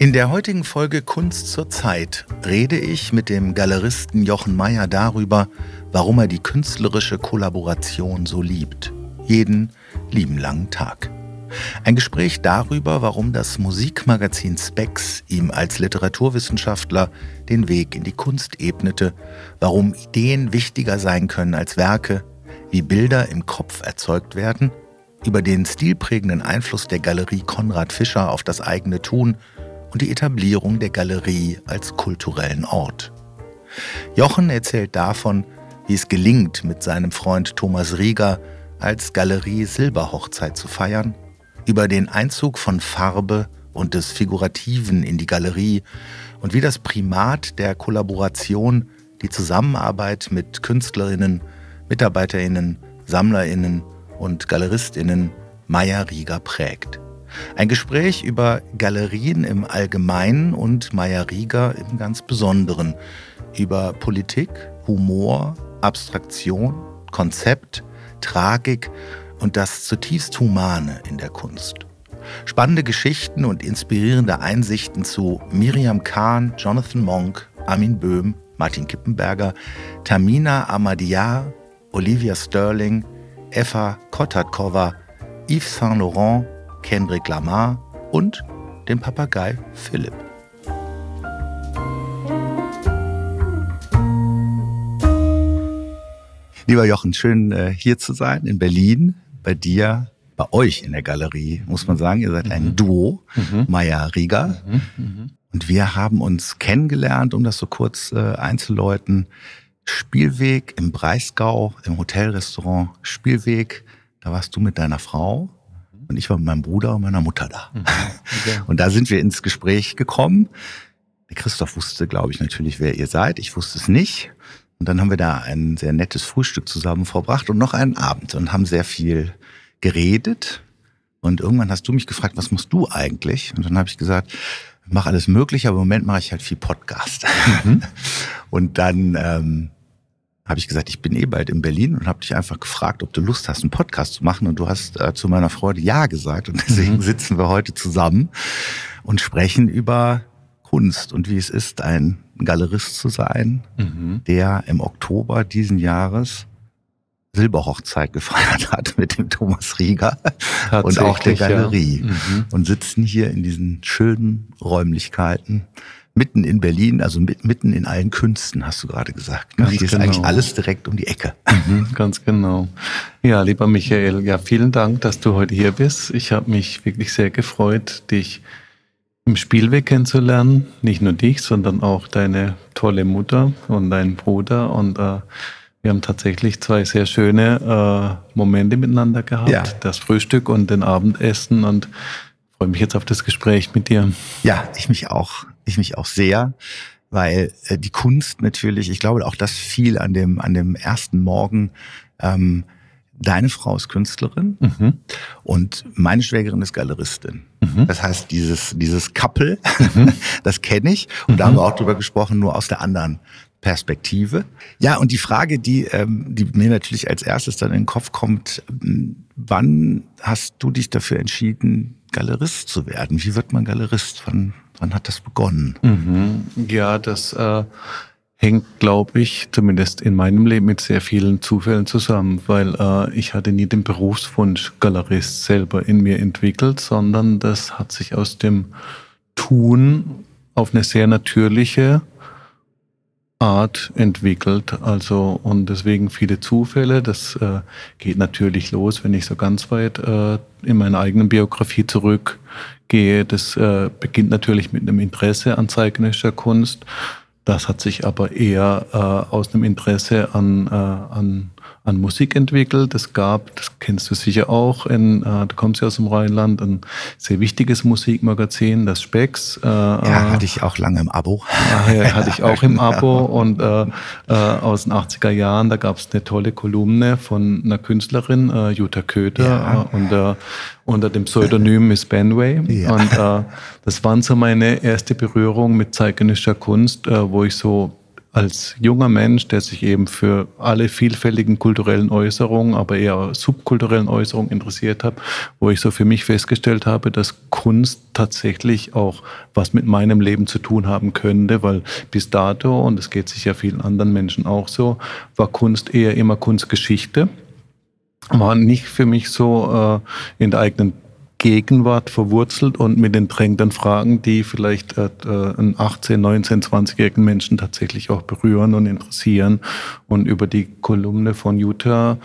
In der heutigen Folge Kunst zur Zeit rede ich mit dem Galeristen Jochen Meyer darüber, warum er die künstlerische Kollaboration so liebt. Jeden lieben langen Tag. Ein Gespräch darüber, warum das Musikmagazin Spex ihm als Literaturwissenschaftler den Weg in die Kunst ebnete, warum Ideen wichtiger sein können als Werke, wie Bilder im Kopf erzeugt werden, über den stilprägenden Einfluss der Galerie Konrad Fischer auf das eigene Tun und die Etablierung der Galerie als kulturellen Ort. Jochen erzählt davon, wie es gelingt, mit seinem Freund Thomas Rieger als Galerie Silberhochzeit zu feiern, über den Einzug von Farbe und des Figurativen in die Galerie und wie das Primat der Kollaboration die Zusammenarbeit mit Künstlerinnen, Mitarbeiterinnen, Sammlerinnen und Galeristinnen Meier Rieger prägt. Ein Gespräch über Galerien im Allgemeinen und Meier Rieger im ganz Besonderen, über Politik, Humor, Abstraktion, Konzept, Tragik und das zutiefst Humane in der Kunst. Spannende Geschichten und inspirierende Einsichten zu Miriam Kahn, Jonathan Monk, Armin Böhm, Martin Kippenberger, Tamina Ahmadiyar, Olivia Sterling, Eva Kotatkova, Yves Saint Laurent, Kendrick Lamar und den Papagei Philipp. Lieber Jochen, schön äh, hier zu sein in Berlin, bei dir, bei euch in der Galerie, muss man sagen. Ihr seid ein mhm. Duo, mhm. Maya Rieger. Mhm. Mhm. Und wir haben uns kennengelernt, um das so kurz äh, einzuläuten. Spielweg im Breisgau, im Hotelrestaurant Spielweg. Da warst du mit deiner Frau und ich war mit meinem Bruder und meiner Mutter da. Okay. Und da sind wir ins Gespräch gekommen. Der Christoph wusste, glaube ich, natürlich, wer ihr seid. Ich wusste es nicht. Und dann haben wir da ein sehr nettes Frühstück zusammen verbracht und noch einen Abend und haben sehr viel geredet. Und irgendwann hast du mich gefragt, was machst du eigentlich? Und dann habe ich gesagt, ich mache alles Mögliche, aber im Moment mache ich halt viel Podcast. Mhm. Und dann ähm, habe ich gesagt, ich bin eh bald in Berlin und habe dich einfach gefragt, ob du Lust hast, einen Podcast zu machen. Und du hast äh, zu meiner Freude Ja gesagt. Und deswegen mhm. sitzen wir heute zusammen und sprechen über Kunst und wie es ist, ein Galerist zu sein, mhm. der im Oktober diesen Jahres Silberhochzeit gefeiert hat mit dem Thomas Rieger und auch der Galerie. Ja. Mhm. Und sitzen hier in diesen schönen Räumlichkeiten mitten in Berlin, also mitten in allen Künsten, hast du gerade gesagt. Ne? Hier genau. ist eigentlich alles direkt um die Ecke. Mhm, ganz genau. Ja, lieber Michael, ja, vielen Dank, dass du heute hier bist. Ich habe mich wirklich sehr gefreut, dich im Spielweg kennenzulernen. Nicht nur dich, sondern auch deine tolle Mutter und deinen Bruder. Und äh, wir haben tatsächlich zwei sehr schöne äh, Momente miteinander gehabt. Ja. Das Frühstück und den Abendessen. Und freue mich jetzt auf das Gespräch mit dir. Ja, ich mich auch. Ich mich auch sehr weil äh, die Kunst natürlich, ich glaube auch das fiel an dem an dem ersten Morgen ähm, Deine Frau ist Künstlerin mhm. und meine Schwägerin ist Galeristin. Mhm. Das heißt, dieses, dieses Couple, mhm. das kenne ich. Und da haben wir mhm. auch drüber gesprochen, nur aus der anderen Perspektive. Ja, und die Frage, die, ähm, die mir natürlich als erstes dann in den Kopf kommt, wann hast du dich dafür entschieden, Galerist zu werden? Wie wird man Galerist? Wann, wann hat das begonnen? Mhm. Ja, das äh, hängt, glaube ich, zumindest in meinem Leben mit sehr vielen Zufällen zusammen, weil äh, ich hatte nie den Berufswunsch Galerist selber in mir entwickelt, sondern das hat sich aus dem Tun auf eine sehr natürliche Art entwickelt. Also und deswegen viele Zufälle. Das äh, geht natürlich los, wenn ich so ganz weit äh, in meine eigene Biografie zurückgehe. Das äh, beginnt natürlich mit einem Interesse an zeitgenössischer Kunst das hat sich aber eher äh, aus einem Interesse an, äh, an, an Musik entwickelt. Es gab, das kennst du sicher auch, in, äh, du kommst ja aus dem Rheinland, ein sehr wichtiges Musikmagazin, das Spex. Äh, ja, hatte ich auch lange im Abo. Ja, hatte ich auch im Abo und äh, äh, aus den 80er Jahren, da gab es eine tolle Kolumne von einer Künstlerin, äh, Jutta Köter, ja. äh, äh, unter dem Pseudonym Miss Benway. Ja. Und das waren so meine erste Berührung mit zeitgenössischer Kunst, wo ich so als junger Mensch, der sich eben für alle vielfältigen kulturellen Äußerungen, aber eher subkulturellen Äußerungen interessiert hat, wo ich so für mich festgestellt habe, dass Kunst tatsächlich auch was mit meinem Leben zu tun haben könnte, weil bis dato, und es geht sicher vielen anderen Menschen auch so, war Kunst eher immer Kunstgeschichte. War nicht für mich so äh, in der eigenen Gegenwart verwurzelt und mit den drängenden Fragen, die vielleicht äh, einen 18, 19, 20-jährigen Menschen tatsächlich auch berühren und interessieren. Und über die Kolumne von Jutta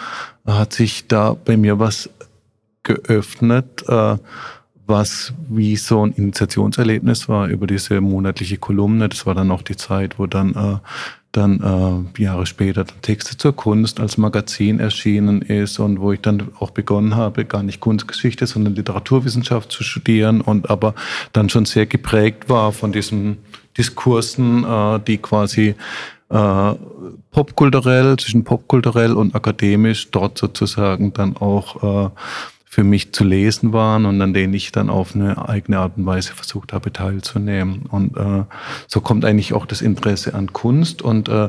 hat sich da bei mir was geöffnet, äh, was wie so ein Initiationserlebnis war über diese monatliche Kolumne. Das war dann auch die Zeit, wo dann äh, dann äh, Jahre später Texte zur Kunst als Magazin erschienen ist und wo ich dann auch begonnen habe, gar nicht Kunstgeschichte, sondern Literaturwissenschaft zu studieren und aber dann schon sehr geprägt war von diesen Diskursen, äh, die quasi äh, popkulturell, zwischen popkulturell und akademisch dort sozusagen dann auch äh, für mich zu lesen waren und an denen ich dann auf eine eigene Art und Weise versucht habe teilzunehmen. Und äh, so kommt eigentlich auch das Interesse an Kunst und äh,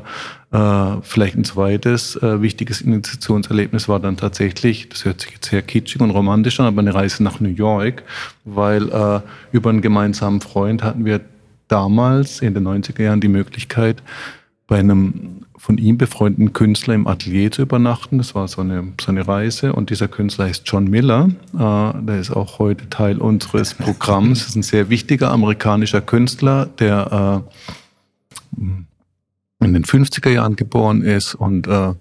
äh, vielleicht ein zweites äh, wichtiges Initiationserlebnis war dann tatsächlich, das hört sich jetzt sehr kitschig und romantisch an, aber eine Reise nach New York, weil äh, über einen gemeinsamen Freund hatten wir damals in den 90er Jahren die Möglichkeit, bei einem von ihm befreundeten Künstler im Atelier zu übernachten. Das war so eine, so eine Reise. Und dieser Künstler heißt John Miller. Äh, der ist auch heute Teil unseres Programms. Das ist ein sehr wichtiger amerikanischer Künstler, der äh, in den 50er Jahren geboren ist und äh,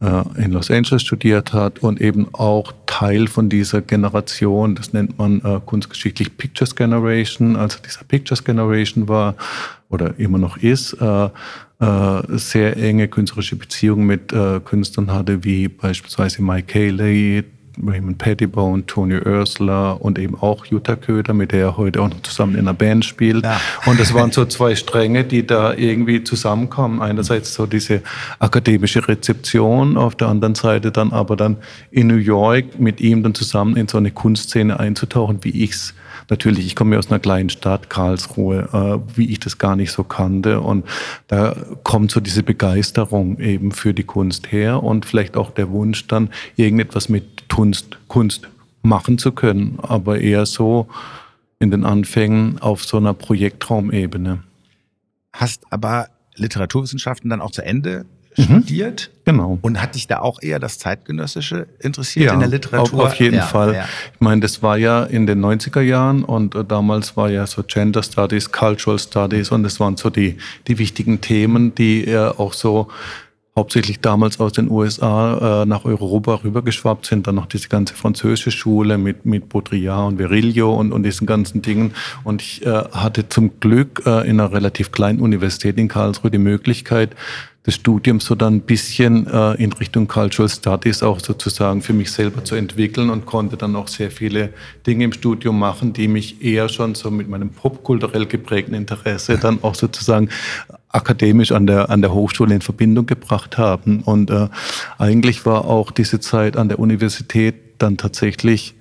in Los Angeles studiert hat und eben auch Teil von dieser Generation, das nennt man äh, kunstgeschichtlich Pictures Generation, also dieser Pictures Generation war oder immer noch ist, äh, äh, sehr enge künstlerische Beziehungen mit äh, Künstlern hatte, wie beispielsweise Mike Cayley, Raymond Pettibone, Tony Ursula und eben auch Jutta Köder, mit der er heute auch noch zusammen in einer Band spielt. Ja. Und das waren so zwei Stränge, die da irgendwie zusammenkommen. Einerseits so diese akademische Rezeption, auf der anderen Seite dann aber dann in New York mit ihm dann zusammen in so eine Kunstszene einzutauchen, wie ich's natürlich, ich komme ja aus einer kleinen Stadt, Karlsruhe, äh, wie ich das gar nicht so kannte. Und da kommt so diese Begeisterung eben für die Kunst her und vielleicht auch der Wunsch dann, irgendetwas mit Kunst, Kunst machen zu können, aber eher so in den Anfängen auf so einer Projektraumebene. Hast aber Literaturwissenschaften dann auch zu Ende mhm. studiert. Genau. Und hat dich da auch eher das Zeitgenössische interessiert ja, in der Literatur? Auf, auf jeden ja, Fall. Ja. Ich meine, das war ja in den 90er Jahren und äh, damals war ja so Gender Studies, Cultural Studies und das waren so die, die wichtigen Themen, die er auch so hauptsächlich damals aus den USA äh, nach Europa rübergeschwappt sind. Dann noch diese ganze französische Schule mit, mit Baudrillard und Virilio und, und diesen ganzen Dingen. Und ich äh, hatte zum Glück äh, in einer relativ kleinen Universität in Karlsruhe die Möglichkeit, des Studiums so dann ein bisschen äh, in Richtung Cultural Studies auch sozusagen für mich selber zu entwickeln und konnte dann auch sehr viele Dinge im Studium machen, die mich eher schon so mit meinem popkulturell geprägten Interesse dann auch sozusagen akademisch an der, an der Hochschule in Verbindung gebracht haben. Und äh, eigentlich war auch diese Zeit an der Universität dann tatsächlich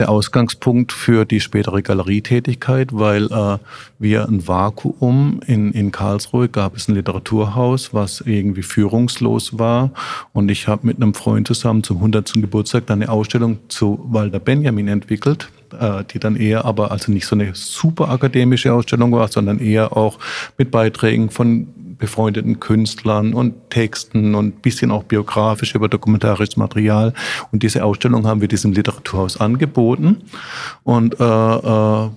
der Ausgangspunkt für die spätere Galerietätigkeit, weil äh, wir ein Vakuum in, in Karlsruhe gab es ein Literaturhaus, was irgendwie führungslos war. Und ich habe mit einem Freund zusammen zum 100. Geburtstag dann eine Ausstellung zu Walter Benjamin entwickelt, äh, die dann eher aber also nicht so eine super akademische Ausstellung war, sondern eher auch mit Beiträgen von befreundeten Künstlern und Texten und bisschen auch biografisch über dokumentarisches Material. Und diese Ausstellung haben wir diesem Literaturhaus angeboten und äh, äh,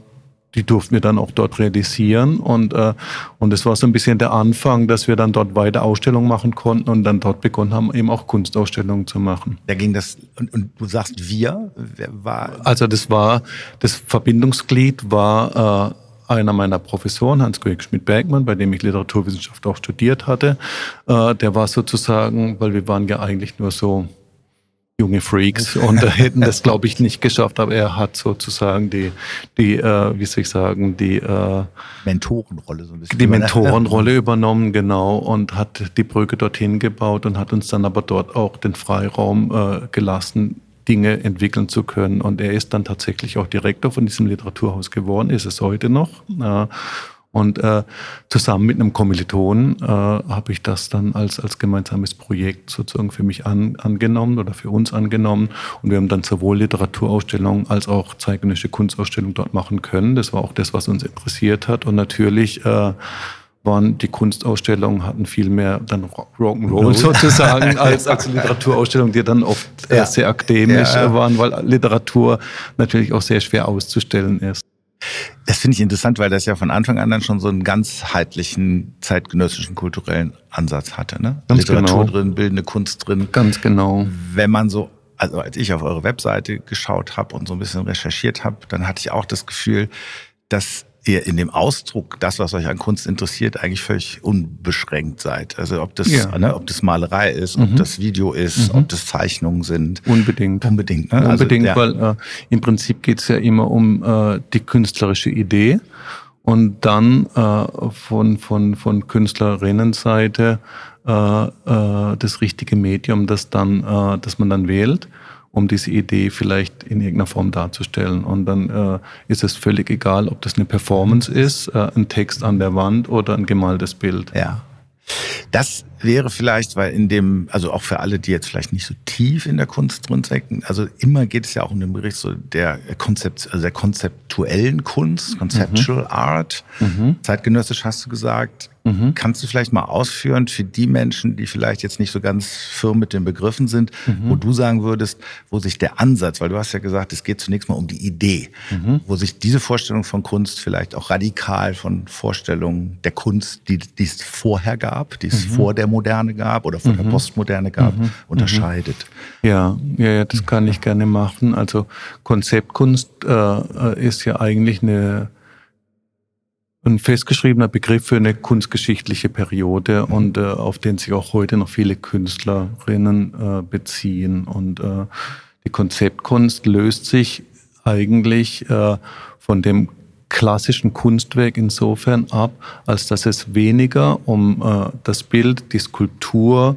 die durften wir dann auch dort realisieren. Und äh, und es war so ein bisschen der Anfang, dass wir dann dort weiter Ausstellungen machen konnten und dann dort begonnen haben, eben auch Kunstausstellungen zu machen. Da ging das und, und du sagst wir, wer war? Also das war das Verbindungsglied war äh, einer meiner Professoren, Hans-Georg Schmidt-Bergmann, bei dem ich Literaturwissenschaft auch studiert hatte, äh, der war sozusagen, weil wir waren ja eigentlich nur so junge Freaks und hätten das, glaube ich, nicht geschafft, aber er hat sozusagen die, die äh, wie soll ich sagen, die äh, Mentorenrolle so ein bisschen. Die Mentorenrolle übernommen, genau, und hat die Brücke dorthin gebaut und hat uns dann aber dort auch den Freiraum äh, gelassen, Dinge entwickeln zu können. Und er ist dann tatsächlich auch Direktor von diesem Literaturhaus geworden, ist es heute noch. Und äh, zusammen mit einem Kommiliton äh, habe ich das dann als, als gemeinsames Projekt sozusagen für mich an, angenommen oder für uns angenommen. Und wir haben dann sowohl Literaturausstellungen als auch zeitgenössische Kunstausstellungen dort machen können. Das war auch das, was uns interessiert hat. Und natürlich äh, waren die Kunstausstellungen hatten viel mehr dann Rock'n'Roll sozusagen als, als Literaturausstellungen, die dann oft ja. sehr akademisch ja. waren, weil Literatur natürlich auch sehr schwer auszustellen ist. Das finde ich interessant, weil das ja von Anfang an dann schon so einen ganzheitlichen zeitgenössischen kulturellen Ansatz hatte. Ne? Ganz Literatur genau. drin, bildende Kunst drin. Ganz genau. Wenn man so, also als ich auf eure Webseite geschaut habe und so ein bisschen recherchiert habe, dann hatte ich auch das Gefühl, dass ihr in dem Ausdruck, das, was euch an Kunst interessiert, eigentlich völlig unbeschränkt seid. Also ob das, ja. ne, ob das Malerei ist, mhm. ob das Video ist, mhm. ob das Zeichnungen sind. Unbedingt. Unbedingt. Ne? Unbedingt, also, ja. weil äh, im Prinzip geht es ja immer um äh, die künstlerische Idee und dann äh, von, von, von Künstlerinnenseite äh, äh, das richtige Medium, das dann, äh, das man dann wählt um diese Idee vielleicht in irgendeiner Form darzustellen. Und dann äh, ist es völlig egal, ob das eine Performance ist, äh, ein Text an der Wand oder ein gemaltes Bild. Ja. Das wäre vielleicht, weil in dem, also auch für alle, die jetzt vielleicht nicht so tief in der Kunst drin stecken, also immer geht es ja auch um den Bericht so der Konzept, also der konzeptuellen Kunst, Conceptual mhm. Art. Mhm. Zeitgenössisch hast du gesagt. Mhm. Kannst du vielleicht mal ausführen für die Menschen, die vielleicht jetzt nicht so ganz firm mit den Begriffen sind, mhm. wo du sagen würdest, wo sich der Ansatz, weil du hast ja gesagt, es geht zunächst mal um die Idee, mhm. wo sich diese Vorstellung von Kunst vielleicht auch radikal von Vorstellungen der Kunst, die, die es vorher gab, die es mhm. vor der Moderne gab oder der mhm. Postmoderne gab, mhm. unterscheidet. Ja, ja, ja, das kann ich gerne machen. Also Konzeptkunst äh, ist ja eigentlich eine ein festgeschriebener Begriff für eine kunstgeschichtliche Periode mhm. und äh, auf den sich auch heute noch viele Künstlerinnen äh, beziehen. Und äh, die Konzeptkunst löst sich eigentlich äh, von dem klassischen Kunstwerk insofern ab, als dass es weniger um äh, das Bild, die Skulptur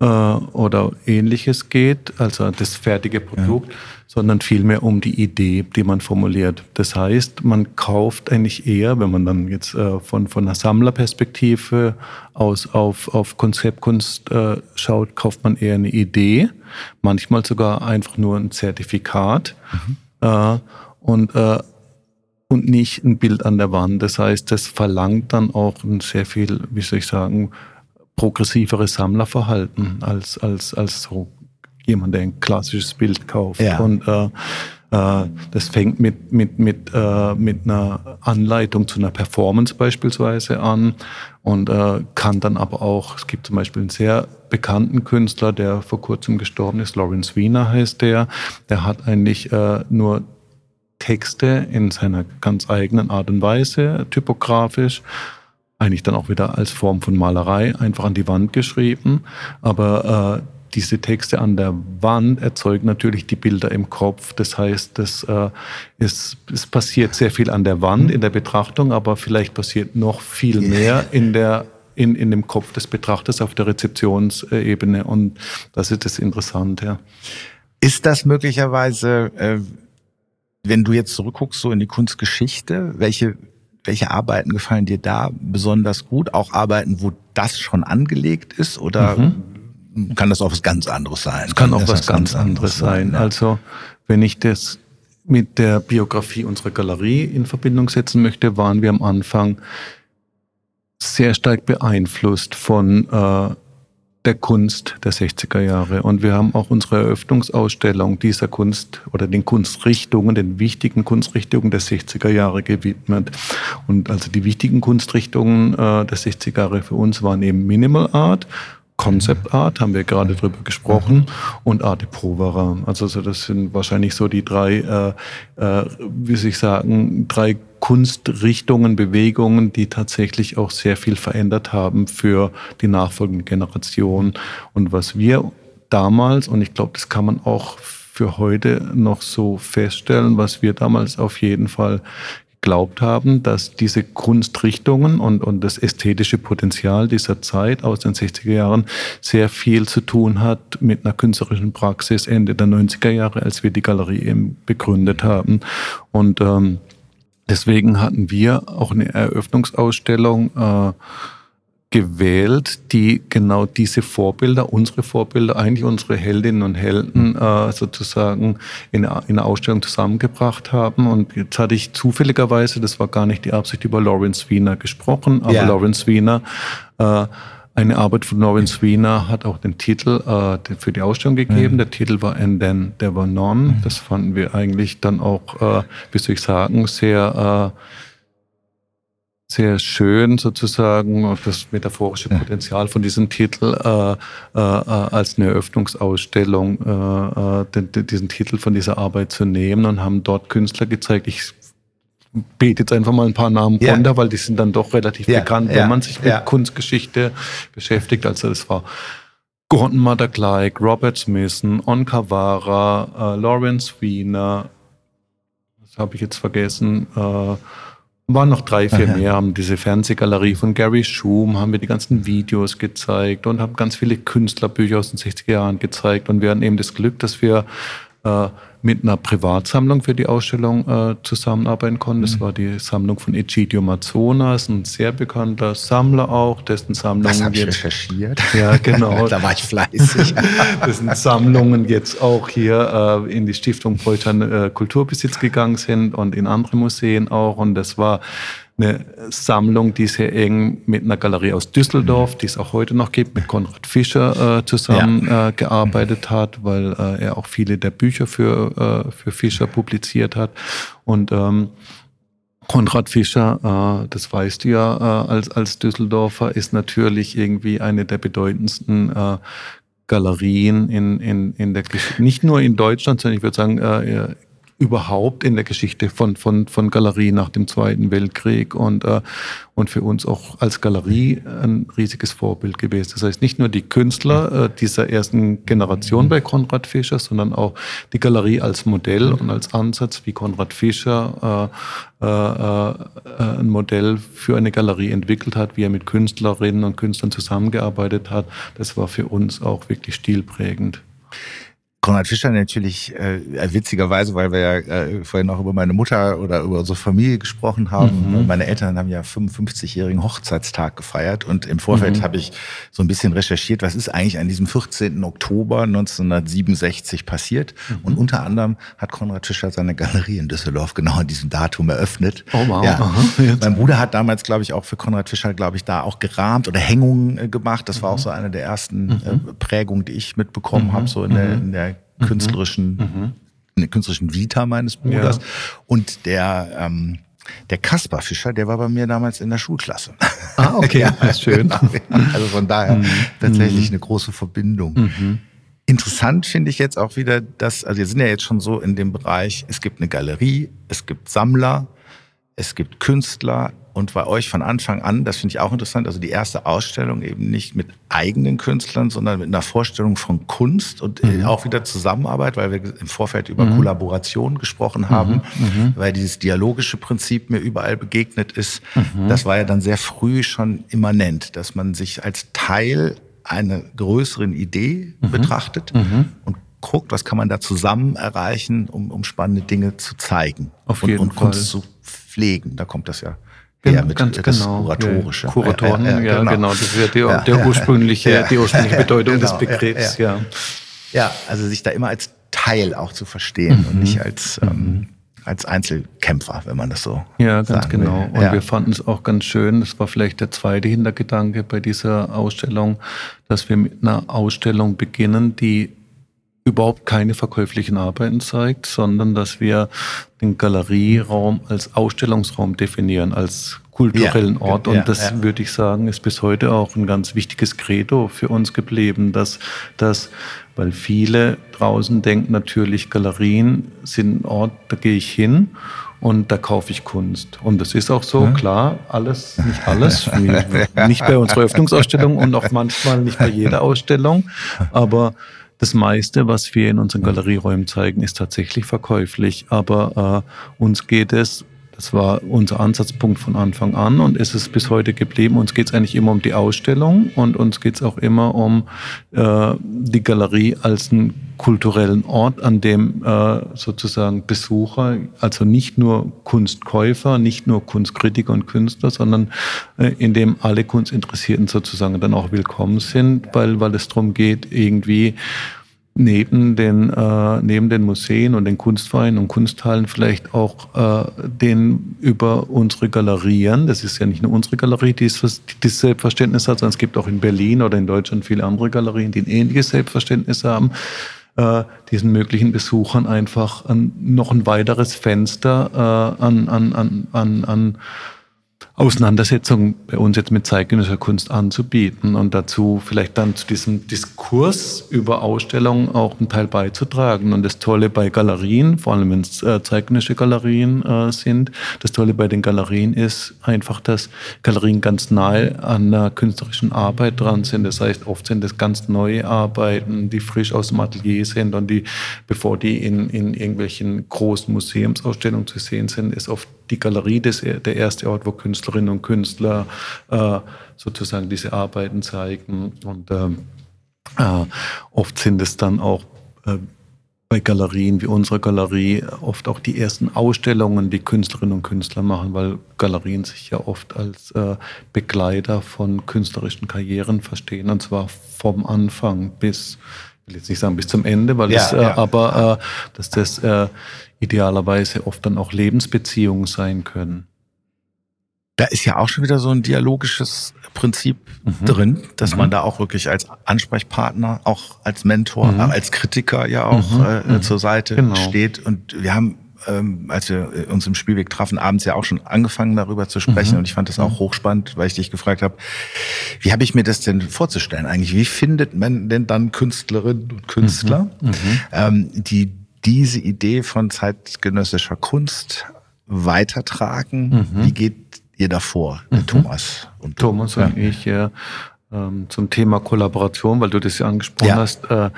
äh, oder ähnliches geht, also das fertige Produkt, ja sondern vielmehr um die Idee, die man formuliert. Das heißt, man kauft eigentlich eher, wenn man dann jetzt äh, von, von einer Sammlerperspektive aus auf, auf Konzeptkunst äh, schaut, kauft man eher eine Idee, manchmal sogar einfach nur ein Zertifikat mhm. äh, und, äh, und nicht ein Bild an der Wand. Das heißt, das verlangt dann auch ein sehr viel, wie soll ich sagen, progressiveres Sammlerverhalten als, als, als so jemand, der ein klassisches Bild kauft. Ja. Und äh, äh, das fängt mit, mit, mit, äh, mit einer Anleitung zu einer Performance beispielsweise an und äh, kann dann aber auch, es gibt zum Beispiel einen sehr bekannten Künstler, der vor kurzem gestorben ist, Lawrence Wiener heißt der, der hat eigentlich äh, nur Texte in seiner ganz eigenen Art und Weise, typografisch, eigentlich dann auch wieder als Form von Malerei einfach an die Wand geschrieben, aber äh, diese Texte an der Wand erzeugen natürlich die Bilder im Kopf. Das heißt, das, äh, es, es passiert sehr viel an der Wand in der Betrachtung, aber vielleicht passiert noch viel mehr in der in, in dem Kopf des Betrachters auf der Rezeptionsebene. Und das ist das Interessante. Ja. Ist das möglicherweise, äh, wenn du jetzt zurückguckst, so in die Kunstgeschichte, welche, welche Arbeiten gefallen dir da besonders gut? Auch Arbeiten, wo das schon angelegt ist? Oder mhm kann das auch was ganz anderes sein. Es kann, auch was ganz, anderes sein. Ja. Also wenn ich das mit der Biografie unserer Galerie in Verbindung setzen möchte, waren wir am Anfang sehr stark beeinflusst von äh, der Kunst der 60er Jahre. Und wir haben auch unsere Eröffnungsausstellung dieser Kunst oder den Kunstrichtungen, den wichtigen Kunstrichtungen der 60er Jahre gewidmet. Und also die wichtigen Kunstrichtungen äh, der 60er Jahre für uns waren eben Minimal Art, Concept Art, haben wir gerade drüber gesprochen, und Arte Povera. Also so, das sind wahrscheinlich so die drei, äh, äh, wie soll ich sagen, drei Kunstrichtungen, Bewegungen, die tatsächlich auch sehr viel verändert haben für die nachfolgende Generation. Und was wir damals, und ich glaube, das kann man auch für heute noch so feststellen, was wir damals auf jeden Fall geglaubt haben, dass diese Kunstrichtungen und, und das ästhetische Potenzial dieser Zeit aus den 60er Jahren sehr viel zu tun hat mit einer künstlerischen Praxis Ende der 90er Jahre, als wir die Galerie eben begründet haben. Und ähm, Deswegen hatten wir auch eine Eröffnungsausstellung äh, gewählt, die genau diese Vorbilder, unsere Vorbilder, eigentlich unsere Heldinnen und Helden äh, sozusagen in, in eine Ausstellung zusammengebracht haben. Und jetzt hatte ich zufälligerweise, das war gar nicht die Absicht, über Lawrence Wiener gesprochen, aber ja. Lawrence Wiener äh, eine Arbeit von Lawrence Wiener hat auch den Titel äh, für die Ausstellung gegeben. Mhm. Der Titel war And Then There Were None. Mhm. Das fanden wir eigentlich dann auch, äh, wie soll ich sagen, sehr äh, sehr schön sozusagen das metaphorische Potenzial von diesem Titel äh, äh, als eine Eröffnungsausstellung äh, äh den, diesen Titel von dieser Arbeit zu nehmen und haben dort Künstler gezeigt. Ich bete jetzt einfach mal ein paar Namen ja. runter, weil die sind dann doch relativ ja. bekannt, wenn ja. man sich mit Kunstgeschichte beschäftigt. Also das war Gordon Mothergleich, Robert Smithson, On Cavara, äh, Lawrence Wiener, das habe ich jetzt vergessen, äh, waren noch drei, vier Aha. mehr, haben diese Fernsehgalerie von Gary Schum, haben wir die ganzen Videos gezeigt und haben ganz viele Künstlerbücher aus den 60er Jahren gezeigt. Und wir hatten eben das Glück, dass wir äh, mit einer Privatsammlung für die Ausstellung äh, zusammenarbeiten konnten. Das mhm. war die Sammlung von Egidio Mazzonas, ein sehr bekannter Sammler auch, dessen Sammlungen Das habe ich recherchiert. Ja, genau. da war ich fleißig. dessen Sammlungen jetzt auch hier äh, in die Stiftung Beutern äh, Kulturbesitz gegangen sind und in andere Museen auch. Und das war eine Sammlung, die sehr eng mit einer Galerie aus Düsseldorf, die es auch heute noch gibt, mit Konrad Fischer äh, zusammengearbeitet ja. äh, hat, weil äh, er auch viele der Bücher für, äh, für Fischer publiziert hat. Und ähm, Konrad Fischer, äh, das weißt du ja äh, als, als Düsseldorfer, ist natürlich irgendwie eine der bedeutendsten äh, Galerien in, in, in der Geschichte, nicht nur in Deutschland, sondern ich würde sagen, äh, überhaupt in der Geschichte von, von, von Galerie nach dem Zweiten Weltkrieg und, äh, und für uns auch als Galerie ein riesiges Vorbild gewesen. Das heißt, nicht nur die Künstler äh, dieser ersten Generation bei Konrad Fischer, sondern auch die Galerie als Modell und als Ansatz, wie Konrad Fischer äh, äh, äh, ein Modell für eine Galerie entwickelt hat, wie er mit Künstlerinnen und Künstlern zusammengearbeitet hat. Das war für uns auch wirklich stilprägend. Konrad Fischer natürlich äh, witzigerweise, weil wir ja äh, vorhin auch über meine Mutter oder über unsere Familie gesprochen haben. Mhm. Meine Eltern haben ja 55-jährigen Hochzeitstag gefeiert und im Vorfeld mhm. habe ich so ein bisschen recherchiert, was ist eigentlich an diesem 14. Oktober 1967 passiert. Mhm. Und unter anderem hat Konrad Fischer seine Galerie in Düsseldorf genau an diesem Datum eröffnet. Oh wow. Ja. Mein Bruder hat damals, glaube ich, auch für Konrad Fischer, glaube ich, da auch gerahmt oder Hängungen äh, gemacht. Das war auch mhm. so eine der ersten mhm. äh, Prägungen, die ich mitbekommen mhm. habe, so in der, in der. Künstlerischen, mhm. in der künstlerischen Vita meines Bruders. Ja. Und der, ähm, der Kaspar Fischer, der war bei mir damals in der Schulklasse. Ah, okay, ja, das ist schön. Also von daher mhm. tatsächlich mhm. eine große Verbindung. Mhm. Interessant finde ich jetzt auch wieder, dass, also wir sind ja jetzt schon so in dem Bereich, es gibt eine Galerie, es gibt Sammler, es gibt Künstler, und bei euch von Anfang an, das finde ich auch interessant, also die erste Ausstellung eben nicht mit eigenen Künstlern, sondern mit einer Vorstellung von Kunst und mhm. auch wieder Zusammenarbeit, weil wir im Vorfeld über mhm. Kollaboration gesprochen haben, mhm. mhm. weil dieses dialogische Prinzip mir überall begegnet ist. Mhm. Das war ja dann sehr früh schon immanent, dass man sich als Teil einer größeren Idee mhm. betrachtet und guckt, was kann man da zusammen erreichen, um, um spannende Dinge zu zeigen Auf und, jeden und Kunst zu pflegen. Da kommt das ja ja, mit ganz das genau. Kuratorische. Kuratoren, ja, ja, genau. genau. Das ja der, der ursprüngliche, die ursprüngliche Bedeutung genau. des Begriffs, ja, ja. also sich da immer als Teil auch zu verstehen mhm. und nicht als, ähm, mhm. als Einzelkämpfer, wenn man das so Ja, ganz genau. Will. Und wir fanden es auch ganz schön, das war vielleicht der zweite Hintergedanke bei dieser Ausstellung, dass wir mit einer Ausstellung beginnen, die überhaupt keine verkäuflichen Arbeiten zeigt, sondern dass wir den Galerieraum als Ausstellungsraum definieren, als kulturellen ja, Ort. Und ja, das ja. würde ich sagen, ist bis heute auch ein ganz wichtiges Credo für uns geblieben, dass, dass weil viele draußen denken natürlich, Galerien sind ein Ort, da gehe ich hin und da kaufe ich Kunst. Und das ist auch so, hm? klar, alles, nicht alles, nicht bei unserer Öffnungsausstellung und auch manchmal nicht bei jeder Ausstellung, aber das meiste, was wir in unseren Galerieräumen zeigen, ist tatsächlich verkäuflich. Aber äh, uns geht es, Das war unser Ansatzpunkt von Anfang an und ist es bis heute geblieben. Uns geht es eigentlich immer um die Ausstellung und uns geht es auch immer um äh, die Galerie als einen kulturellen Ort, an dem äh, sozusagen Besucher, also nicht nur Kunstkäufer, nicht nur Kunstkritiker und Künstler, sondern äh, in dem alle Kunstinteressierten sozusagen dann auch willkommen sind, weil, weil es darum geht, irgendwie neben den, äh, neben den Museen und den Kunstvereinen und Kunsthallen vielleicht auch äh, den über unsere Galerien, das ist ja nicht nur unsere Galerie, die dieses Selbstverständnis hat, sondern es gibt auch in Berlin oder in Deutschland viele andere Galerien, die ein ähnliches Selbstverständnis haben, äh, diesen möglichen Besuchern einfach ein, noch ein weiteres Fenster äh, an, an, an, an, an Auseinandersetzung bei uns jetzt mit zeitgenössischer Kunst anzubieten und dazu vielleicht dann zu diesem Diskurs über Ausstellungen auch einen Teil beizutragen. Und das Tolle bei Galerien, vor allem wenn es äh, zeitgenössische Galerien äh, sind, das Tolle bei den Galerien ist einfach, dass Galerien ganz nahe an der künstlerischen Arbeit dran sind. Das heißt, oft sind es ganz neue Arbeiten, die frisch aus dem Atelier sind und die, bevor die in, in irgendwelchen großen Museumsausstellungen zu sehen sind, ist oft die Galerie des, der erste Ort, wo Künstlerinnen und Künstler äh, sozusagen diese Arbeiten zeigen. Und ähm, äh, oft sind es dann auch äh, bei Galerien wie unserer Galerie oft auch die ersten Ausstellungen, die Künstlerinnen und Künstler machen, weil Galerien sich ja oft als äh, Begleiter von künstlerischen Karrieren verstehen und zwar vom Anfang bis, ich will jetzt nicht sagen bis zum Ende, weil ja, es, äh, ja. aber äh, dass das äh, idealerweise oft dann auch Lebensbeziehungen sein können. Da ist ja auch schon wieder so ein dialogisches Prinzip mhm. drin, dass mhm. man da auch wirklich als Ansprechpartner, auch als Mentor, mhm. als Kritiker ja auch mhm. äh, mhm. zur Seite genau. steht. Und wir haben, ähm, als wir uns im Spielweg trafen, abends ja auch schon angefangen darüber zu sprechen. Mhm. Und ich fand das auch hochspannend, weil ich dich gefragt habe, wie habe ich mir das denn vorzustellen eigentlich? Wie findet man denn dann Künstlerinnen und Künstler, ähm, die diese Idee von zeitgenössischer Kunst weitertragen? Mhm. Wie geht ihr davor, mhm. Thomas und Thomas und ja. ich ja, ähm, zum Thema Kollaboration, weil du das ja angesprochen ja. hast. Äh,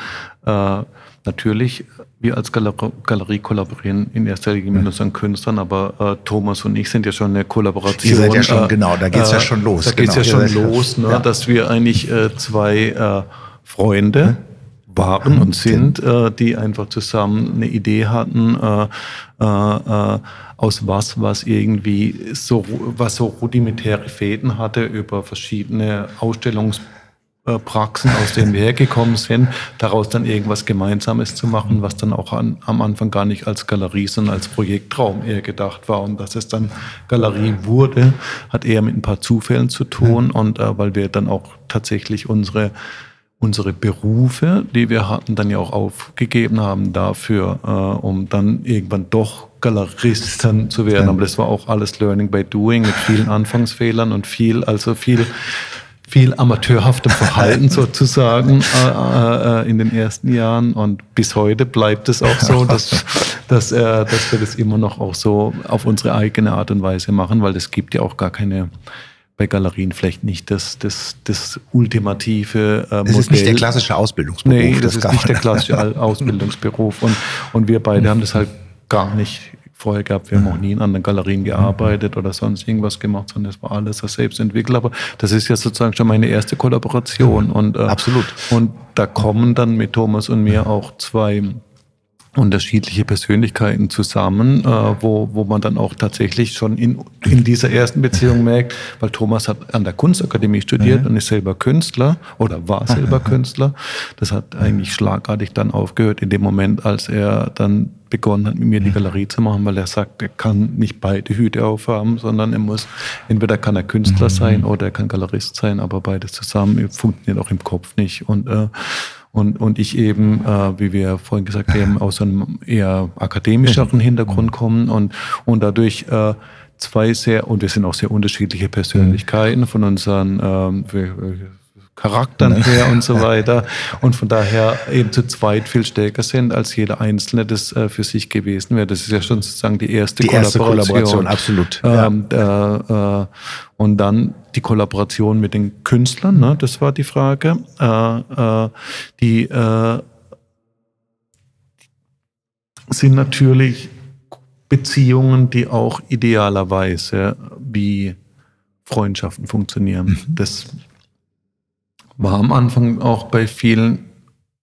äh, natürlich, wir als Galerie, Galerie kollaborieren in erster Linie mit unseren Künstlern, aber äh, Thomas und ich sind ja schon eine Kollaboration. Ihr seid ja schon, äh, genau, da geht's ja äh, schon los. Da geht's genau. ja schon los, ne, dass wir eigentlich äh, zwei Freunde, waren und sind, äh, die einfach zusammen eine Idee hatten, äh, äh, äh, aus was, was irgendwie so, was so rudimentäre Fäden hatte über verschiedene Ausstellungspraxen, aus denen wir hergekommen sind, daraus dann irgendwas Gemeinsames zu machen, was dann auch an, am Anfang gar nicht als Galerie, sondern als Projektraum eher gedacht war. Und dass es dann Galerie wurde, hat eher mit ein paar Zufällen zu tun. Und äh, weil wir dann auch tatsächlich unsere unsere Berufe, die wir hatten, dann ja auch aufgegeben haben dafür, äh, um dann irgendwann doch Galeristen zu werden. Aber das war auch alles Learning by Doing mit vielen Anfangsfehlern und viel, also viel, viel amateurhaftem Verhalten sozusagen äh, äh, in den ersten Jahren. Und bis heute bleibt es auch so, dass, dass, äh, dass wir das immer noch auch so auf unsere eigene Art und Weise machen, weil es gibt ja auch gar keine bei Galerien vielleicht nicht das, das, das ultimative äh, Modell. Das ist nicht der klassische Ausbildungsberuf. Nee, das, das ist nicht der klassische Ausbildungsberuf. Und, und wir beide haben das halt gar nicht vorher gehabt. Wir haben auch nie in anderen Galerien gearbeitet oder sonst irgendwas gemacht, sondern das war alles selbst entwickelt. Aber das ist ja sozusagen schon meine erste Kollaboration. Und, äh, Absolut. Und da kommen dann mit Thomas und mir auch zwei unterschiedliche Persönlichkeiten zusammen, äh, wo, wo man dann auch tatsächlich schon in, in dieser ersten Beziehung merkt, weil Thomas hat an der Kunstakademie studiert mhm. und ist selber Künstler oder war selber Künstler. Das hat eigentlich schlagartig dann aufgehört in dem Moment, als er dann begonnen hat, mit mir die Galerie zu machen, weil er sagt, er kann nicht beide Hüte aufhaben, sondern er muss, entweder kann er Künstler mhm. sein oder er kann Galerist sein, aber beides zusammen funktioniert auch im Kopf nicht. Und äh, und, und ich eben, äh, wie wir vorhin gesagt haben, aus einem eher akademischeren Hintergrund kommen und, und dadurch äh, zwei sehr, und wir sind auch sehr unterschiedliche Persönlichkeiten von unseren ähm, Charakteren ne? her und so weiter. Und von daher eben zu zweit viel stärker sind, als jeder Einzelne das äh, für sich gewesen wäre. Das ist ja schon sozusagen die erste die Kollaboration. Erste Kollaboration, absolut. Ähm, ja. äh, und dann die Kollaboration mit den Künstlern, ne, das war die Frage. Äh, äh die äh, sind natürlich Beziehungen, die auch idealerweise wie Freundschaften funktionieren. Mhm. Das war am Anfang auch bei vielen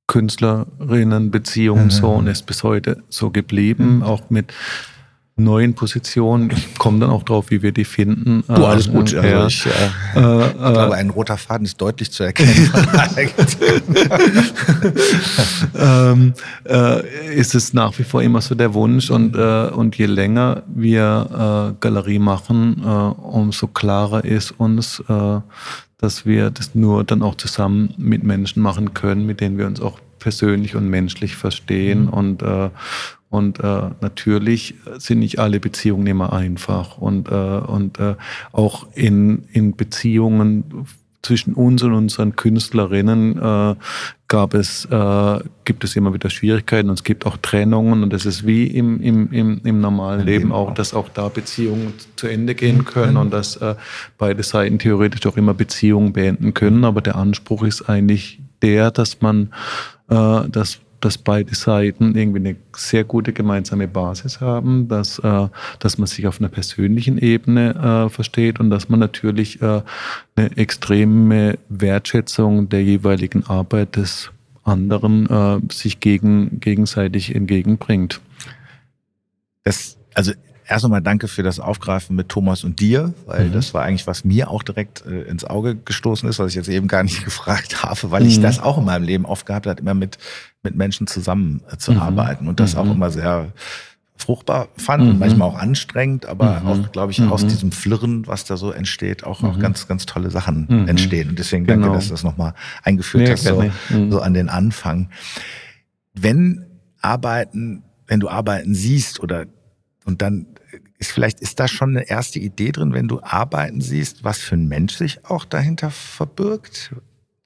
Künstlerinnen Beziehungen mhm. so und ist bis heute so geblieben, mhm. auch mit neuen Positionen. Ich komme dann auch drauf, wie wir die finden. Du, alles gut. Also ja. ich, äh, äh, ich glaube, ein roter Faden ist deutlich zu erkennen. ähm, äh, ist es nach wie vor immer so der Wunsch und, äh, und je länger wir äh, Galerie machen, äh, umso klarer ist uns, dass wir das nur dann auch zusammen mit Menschen machen können, mit denen wir uns auch persönlich und menschlich verstehen mhm. und und äh, natürlich sind nicht alle Beziehungen immer einfach. Und, äh, und äh, auch in, in Beziehungen zwischen uns und unseren Künstlerinnen äh, gab es, äh, gibt es immer wieder Schwierigkeiten und es gibt auch Trennungen und das ist wie im, im, im, im normalen Leben auch, dass auch da Beziehungen zu Ende gehen können und dass äh, beide Seiten theoretisch auch immer Beziehungen beenden können. Aber der Anspruch ist eigentlich der, dass man, äh, dass dass beide Seiten irgendwie eine sehr gute gemeinsame Basis haben, dass, äh, dass man sich auf einer persönlichen Ebene äh, versteht und dass man natürlich äh, eine extreme Wertschätzung der jeweiligen Arbeit des anderen äh, sich gegen, gegenseitig entgegenbringt. Das, also erst einmal danke für das Aufgreifen mit Thomas und dir, weil mhm. das war eigentlich, was mir auch direkt äh, ins Auge gestoßen ist, was ich jetzt eben gar nicht gefragt habe, weil mhm. ich das auch in meinem Leben oft gehabt habe, immer mit, mit Menschen zusammenzuarbeiten äh, und das auch mhm. immer sehr fruchtbar fand und mhm. manchmal auch anstrengend, aber mhm. auch, glaube ich, aus diesem Flirren, was da so entsteht, auch, auch ganz, ganz tolle Sachen entstehen. Und deswegen danke, genau. dass du das nochmal eingeführt ja, hast, so, so an den Anfang. Wenn Arbeiten, wenn du Arbeiten siehst oder und dann ist vielleicht, ist da schon eine erste Idee drin, wenn du Arbeiten siehst, was für ein Mensch sich auch dahinter verbirgt?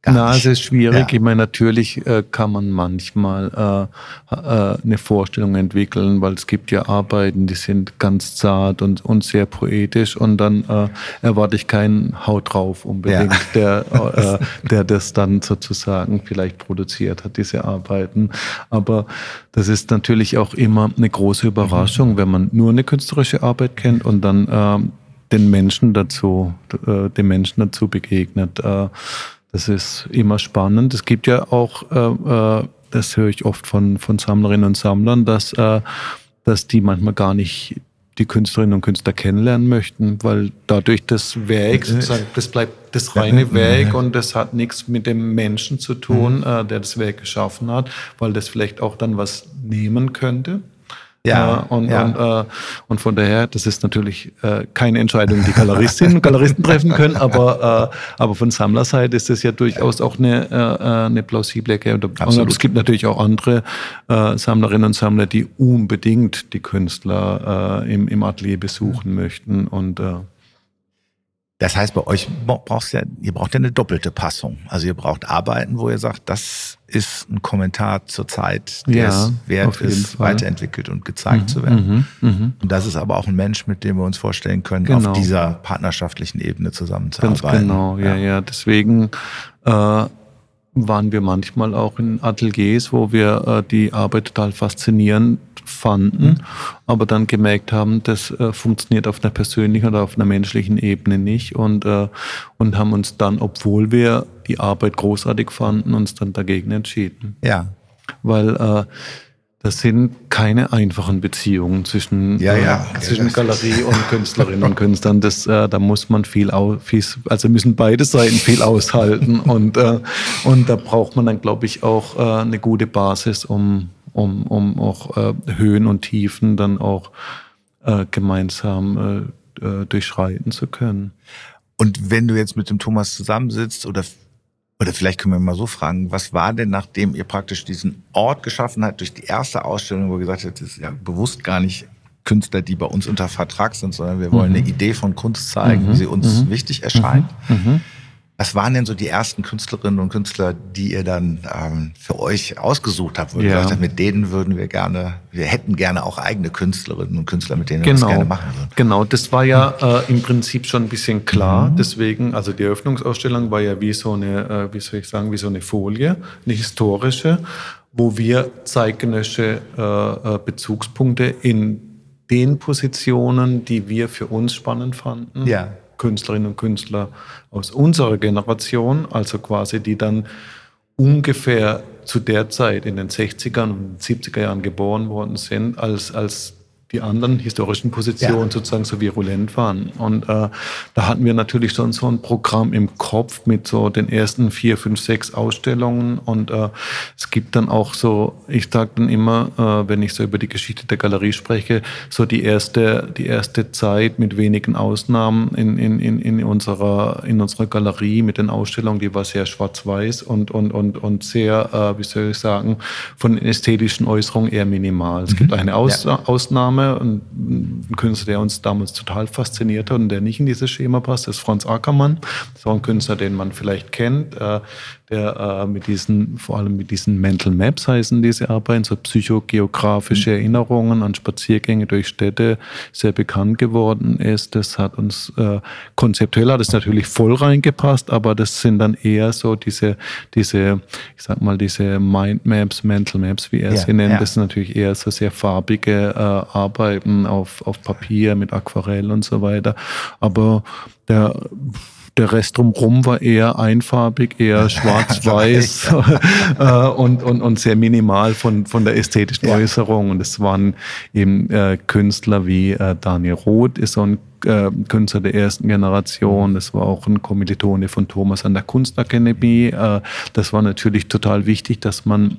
Gar Na, nicht. es ist schwierig. Ja. Ich meine, natürlich äh, kann man manchmal äh, äh, eine Vorstellung entwickeln, weil es gibt ja Arbeiten, die sind ganz zart und, und sehr poetisch und dann äh, erwarte ich keinen Haut drauf unbedingt, ja. der, äh, der das dann sozusagen vielleicht produziert hat, diese Arbeiten. Aber das ist natürlich auch immer eine große Überraschung, mhm. wenn man nur eine künstlerische Arbeit kennt und dann äh, den Menschen dazu, äh, den Menschen dazu begegnet. Äh, das ist immer spannend. Es gibt ja auch, äh, äh, das höre ich oft von, von Sammlerinnen und Sammlern, dass, äh, dass die manchmal gar nicht die Künstlerinnen und Künstler kennenlernen möchten, weil dadurch das Werk, sozusagen, das bleibt das reine Werk und das hat nichts mit dem Menschen zu tun, mhm. äh, der das Werk geschaffen hat, weil das vielleicht auch dann was nehmen könnte. Ja, äh, und, ja. Und, äh, und von daher, das ist natürlich äh, keine Entscheidung, die Galeristinnen und Galeristen treffen können, aber, äh, aber von Sammlerseite ist das ja durchaus auch eine, äh, äh eine plausible Erklärung. Und es gibt natürlich auch andere äh, Sammlerinnen und Sammler, die unbedingt die Künstler äh, im, im Atelier besuchen möchten und äh, das heißt, bei euch braucht ja, ihr braucht ja eine doppelte Passung. Also ihr braucht Arbeiten, wo ihr sagt, das ist ein Kommentar zur Zeit, der ja, es wert ist, Fall. weiterentwickelt und gezeigt mhm, zu werden. Mhm, mh. Und das ist aber auch ein Mensch, mit dem wir uns vorstellen können, genau. auf dieser partnerschaftlichen Ebene zusammenzuarbeiten. Ganz genau, ja, ja. ja. Deswegen äh, waren wir manchmal auch in Ateliers, wo wir äh, die Arbeit total faszinierend fanden, mhm. aber dann gemerkt haben, das äh, funktioniert auf einer persönlichen oder auf einer menschlichen Ebene nicht und, äh, und haben uns dann, obwohl wir die Arbeit großartig fanden, uns dann dagegen entschieden. Ja. Weil äh, das sind keine einfachen Beziehungen zwischen, ja, ja. Äh, zwischen Galerie und Künstlerinnen und Künstlern. Das, äh, da muss man viel, viel, also müssen beide Seiten viel aushalten und, äh, und da braucht man dann, glaube ich, auch äh, eine gute Basis, um, um, um auch äh, Höhen und Tiefen dann auch äh, gemeinsam durchschreiten zu können. Und wenn du jetzt mit dem Thomas zusammensitzt oder oder vielleicht können wir mal so fragen, was war denn, nachdem ihr praktisch diesen Ort geschaffen habt, durch die erste Ausstellung, wo ihr gesagt habt, das ist ja bewusst gar nicht Künstler, die bei uns unter Vertrag sind, sondern wir wollen mhm. eine Idee von Kunst zeigen, mhm. wie sie uns mhm. wichtig erscheint. Mhm. Was waren denn so die ersten Künstlerinnen und Künstler, die ihr dann ähm, für euch ausgesucht habt? Wo ja. ihr mit denen würden wir gerne, wir hätten gerne auch eigene Künstlerinnen und Künstler, mit denen genau. wir das gerne machen würden. Genau, das war ja äh, im Prinzip schon ein bisschen klar. Mhm. Deswegen, also die Eröffnungsausstellung war ja wie so eine, äh, wie soll ich sagen, wie so eine Folie, eine historische, wo wir zeitgenössische äh, äh Bezugspunkte in den Positionen, die wir für uns spannend fanden. Ja. Künstlerinnen und Künstler aus unserer Generation, also quasi die dann ungefähr zu der Zeit in den 60er und 70er Jahren geboren worden sind, als, als die anderen historischen Positionen ja. sozusagen so virulent waren. Und äh, da hatten wir natürlich schon so ein Programm im Kopf mit so den ersten vier, fünf, sechs Ausstellungen. Und äh, es gibt dann auch so, ich sage dann immer, äh, wenn ich so über die Geschichte der Galerie spreche, so die erste, die erste Zeit mit wenigen Ausnahmen in, in, in, in, unserer, in unserer Galerie mit den Ausstellungen, die war sehr schwarz-weiß und, und, und, und sehr, äh, wie soll ich sagen, von den ästhetischen Äußerungen eher minimal. Es mhm. gibt eine Aus ja. Ausnahme, Name, ein, Künstler, der uns damals total fasziniert hat und der nicht in dieses Schema passt, ist Franz Ackermann. Das ist ein Künstler, den man vielleicht kennt. Der äh, mit diesen, vor allem mit diesen Mental Maps heißen diese Arbeiten, so psychogeografische mhm. Erinnerungen an Spaziergänge durch Städte sehr bekannt geworden ist. Das hat uns äh, konzeptuell hat es natürlich voll reingepasst, aber das sind dann eher so diese, diese, ich sag mal, diese Mind Maps, Mental Maps, wie er sie nennt. Ja. Das sind natürlich eher so sehr farbige äh, Arbeiten auf, auf Papier mit Aquarell und so weiter. Aber der der Rest drumherum war eher einfarbig, eher schwarz-weiß äh, und, und, und sehr minimal von, von der ästhetischen ja. Äußerung. Und es waren eben äh, Künstler wie äh, Daniel Roth, ist so ein äh, Künstler der ersten Generation. Das war auch ein Kommilitone von Thomas an der Kunstakademie. Äh, das war natürlich total wichtig, dass man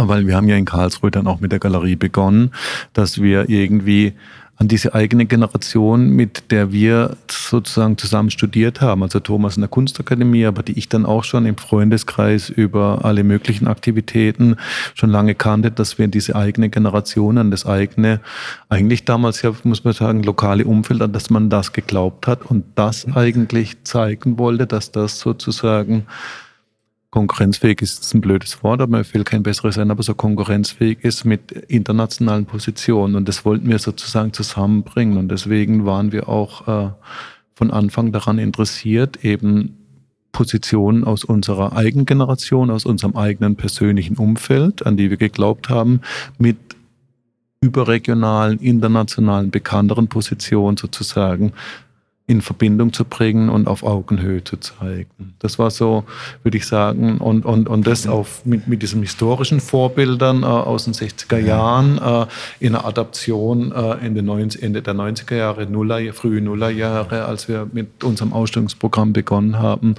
weil wir haben ja in Karlsruhe dann auch mit der Galerie begonnen, dass wir irgendwie an diese eigene Generation, mit der wir sozusagen zusammen studiert haben. Also Thomas in der Kunstakademie, aber die ich dann auch schon im Freundeskreis über alle möglichen Aktivitäten schon lange kannte, dass wir diese eigene Generation an das eigene, eigentlich damals ja, muss man sagen, lokale Umfeld, an das man das geglaubt hat und das eigentlich zeigen wollte, dass das sozusagen konkurrenzfähig ist, ist ein blödes Wort, aber mir fehlt kein besseres sein, aber so konkurrenzfähig ist mit internationalen Positionen. Und das wollten wir sozusagen zusammenbringen. Und deswegen waren wir auch äh, von Anfang daran interessiert, eben Positionen aus unserer eigenen Generation, aus unserem eigenen persönlichen Umfeld, an die wir geglaubt haben, mit überregionalen, internationalen, bekannteren Positionen sozusagen in Verbindung zu bringen und auf Augenhöhe zu zeigen. Das war so, würde ich sagen, und, und, und das auf, mit, mit diesen historischen Vorbildern äh, aus den 60er Jahren äh, in einer Adaption äh, in den 90, Ende der 90er Jahre, Nuller, frühe Nullerjahre, als wir mit unserem Ausstellungsprogramm begonnen haben,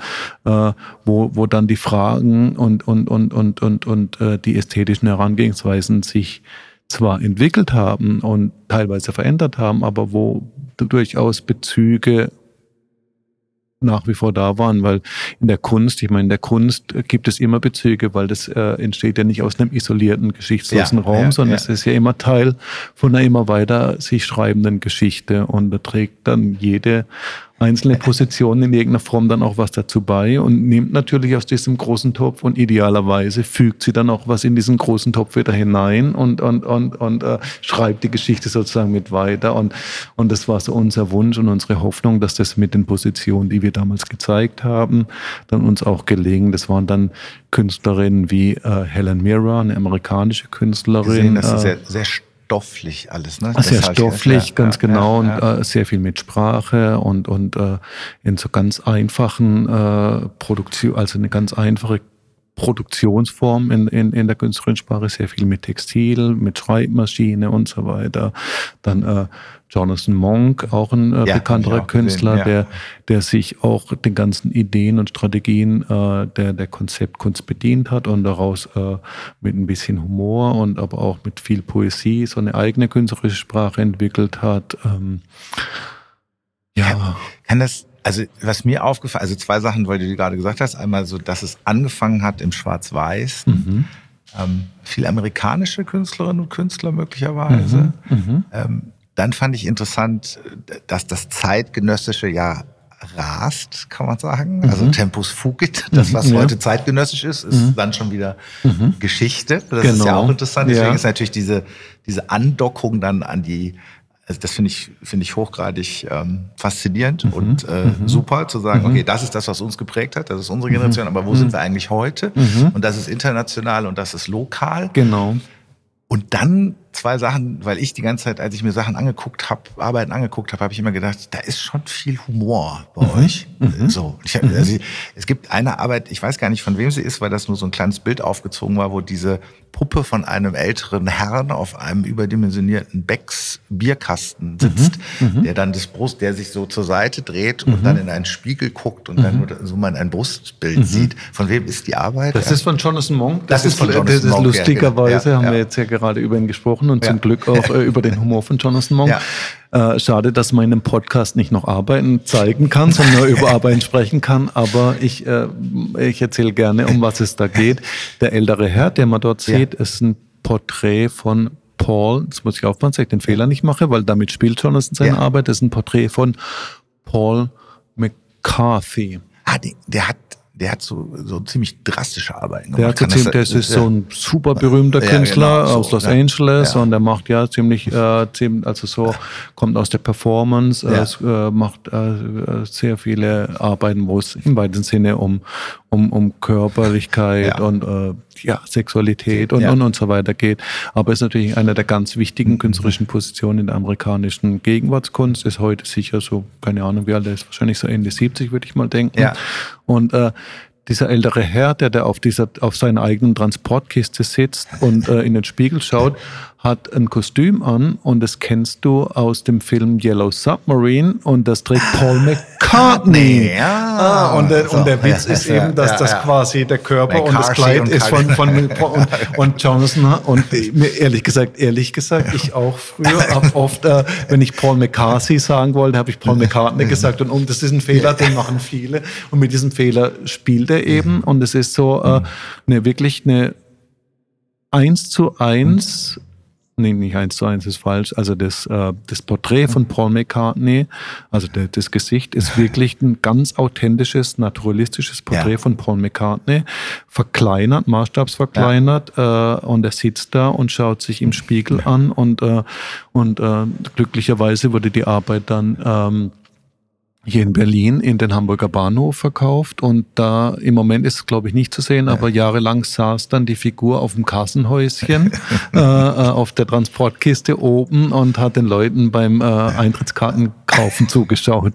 äh, wo, wo dann die Fragen und, und, und, und, und, und äh, die ästhetischen Herangehensweisen sich zwar entwickelt haben und teilweise verändert haben, aber wo durchaus Bezüge nach wie vor da waren, weil in der Kunst, ich meine, in der Kunst gibt es immer Bezüge, weil das äh, entsteht ja nicht aus einem isolierten, geschichtslosen ja, Raum, ja, sondern ja. es ist ja immer Teil von einer immer weiter sich schreibenden Geschichte und da trägt dann jede einzelne Positionen in irgendeiner Form dann auch was dazu bei und nimmt natürlich aus diesem großen Topf und idealerweise fügt sie dann auch was in diesen großen Topf wieder hinein und, und, und, und äh, schreibt die Geschichte sozusagen mit weiter. Und, und das war so unser Wunsch und unsere Hoffnung, dass das mit den Positionen, die wir damals gezeigt haben, dann uns auch gelingen. Das waren dann Künstlerinnen wie äh, Helen Mirren, eine amerikanische Künstlerin. Gesehen, das ist sehr, sehr stofflich alles, ne? Sehr stofflich, ja, ganz ja, genau. Ja, und äh, sehr viel mit Sprache und, und äh, in so ganz einfachen äh, Produktion, also eine ganz einfache Produktionsform in, in, in der Künstlerinnensprache, sehr viel mit Textil, mit Schreibmaschine und so weiter. Dann äh, Jonathan Monk, auch ein äh, ja, bekannterer Künstler, gesehen, ja. der, der sich auch den ganzen Ideen und Strategien äh, der, der Konzeptkunst bedient hat und daraus äh, mit ein bisschen Humor und aber auch mit viel Poesie so eine eigene künstlerische Sprache entwickelt hat. Ähm, ja. Kann, kann das, also was mir aufgefallen, also zwei Sachen, weil du gerade gesagt hast, einmal so, dass es angefangen hat im Schwarz-Weiß. Mhm. Ähm, viel amerikanische Künstlerinnen und Künstler möglicherweise. Mhm. Mhm. Ähm, dann fand ich interessant, dass das zeitgenössische ja rast, kann man sagen. Mhm. Also Tempus fugit, das, was mhm, ja. heute zeitgenössisch ist, ist mhm. dann schon wieder mhm. Geschichte. Das genau. ist ja genau. auch interessant. Deswegen ja. ist natürlich diese, diese Andockung dann an die, also das finde ich, finde ich hochgradig ähm, faszinierend mhm. und äh, mhm. super zu sagen, okay, das ist das, was uns geprägt hat, das ist unsere Generation, aber wo sind wir eigentlich heute? Und das ist international und das ist lokal. Genau. Und dann zwei Sachen, weil ich die ganze Zeit, als ich mir Sachen angeguckt habe, Arbeiten angeguckt habe, habe ich immer gedacht, da ist schon viel Humor bei mhm. euch. Mhm. So, ich mhm. also, es gibt eine Arbeit, ich weiß gar nicht von wem sie ist, weil das nur so ein kleines Bild aufgezogen war, wo diese Puppe von einem älteren Herrn auf einem überdimensionierten Becks Bierkasten sitzt, mhm. mhm. der dann das Brust, der sich so zur Seite dreht und dann in einen Spiegel guckt und dann nur so man ein Brustbild sieht. Von wem ist die Arbeit? Das ist von Jonathan Monk. Das, das ist von Jonathan das ist Monk. Lustigerweise ja, haben ja. wir jetzt ja gerade über ihn gesprochen und ja. zum Glück auch äh, über den Humor von Jonathan Monk. Äh, schade, dass man in einem Podcast nicht noch Arbeiten zeigen kann, sondern nur über Arbeiten sprechen kann. Aber ich, äh, ich erzähle gerne, um was es da geht. Der ältere Herr, den man dort sieht, ist ein Porträt von Paul. Jetzt muss ich aufpassen, dass ich den Fehler nicht mache, weil damit spielt Jonathan seine Arbeit. Das ist ein Porträt von Paul McCarthy. Ah, der hat der hat so, so ziemlich drastische Arbeiten gemacht. Der, hat so das, ist ja. so ein super berühmter Künstler ja, genau, so, aus Los ja. Angeles und der macht ja ziemlich, äh, ziemlich also so, kommt aus der Performance, äh, äh, macht äh, sehr viele Arbeiten, wo es im weitesten Sinne um, um, um Körperlichkeit und äh, ja, Sexualität und, und, und so weiter geht. Aber ist natürlich eine der ganz wichtigen künstlerischen Positionen in der amerikanischen Gegenwartskunst. Ist heute sicher so, keine Ahnung, wie alt er ist, wahrscheinlich so Ende 70, würde ich mal denken. Ja. Und äh, dieser ältere Herr, der da auf dieser, auf seiner eigenen Transportkiste sitzt und äh, in den Spiegel schaut, hat ein Kostüm an und das kennst du aus dem Film Yellow Submarine und das trägt Paul McCartney. Ja. Ah, und, der, so, und der Witz ja, ist eben, dass ja, das quasi der Körper und das Kleid und ist von, von und, und Jonathan und mir ehrlich gesagt, ehrlich gesagt, ich auch früher habe oft, äh, wenn ich Paul McCarthy sagen wollte, habe ich Paul McCartney gesagt und um, das ist ein Fehler, den machen viele und mit diesem Fehler spielt er eben und es ist so äh, eine wirklich eine eins zu eins nee, nicht eins zu eins ist falsch, also das, äh, das Porträt von Paul McCartney, also der, das Gesicht ist wirklich ein ganz authentisches, naturalistisches Porträt ja. von Paul McCartney, verkleinert, maßstabsverkleinert ja. äh, und er sitzt da und schaut sich im Spiegel an und, äh, und äh, glücklicherweise wurde die Arbeit dann ähm, hier in Berlin in den Hamburger Bahnhof verkauft und da im Moment ist es glaube ich nicht zu sehen, aber jahrelang saß dann die Figur auf dem Kassenhäuschen äh, äh, auf der Transportkiste oben und hat den Leuten beim äh, Eintrittskartenkaufen zugeschaut.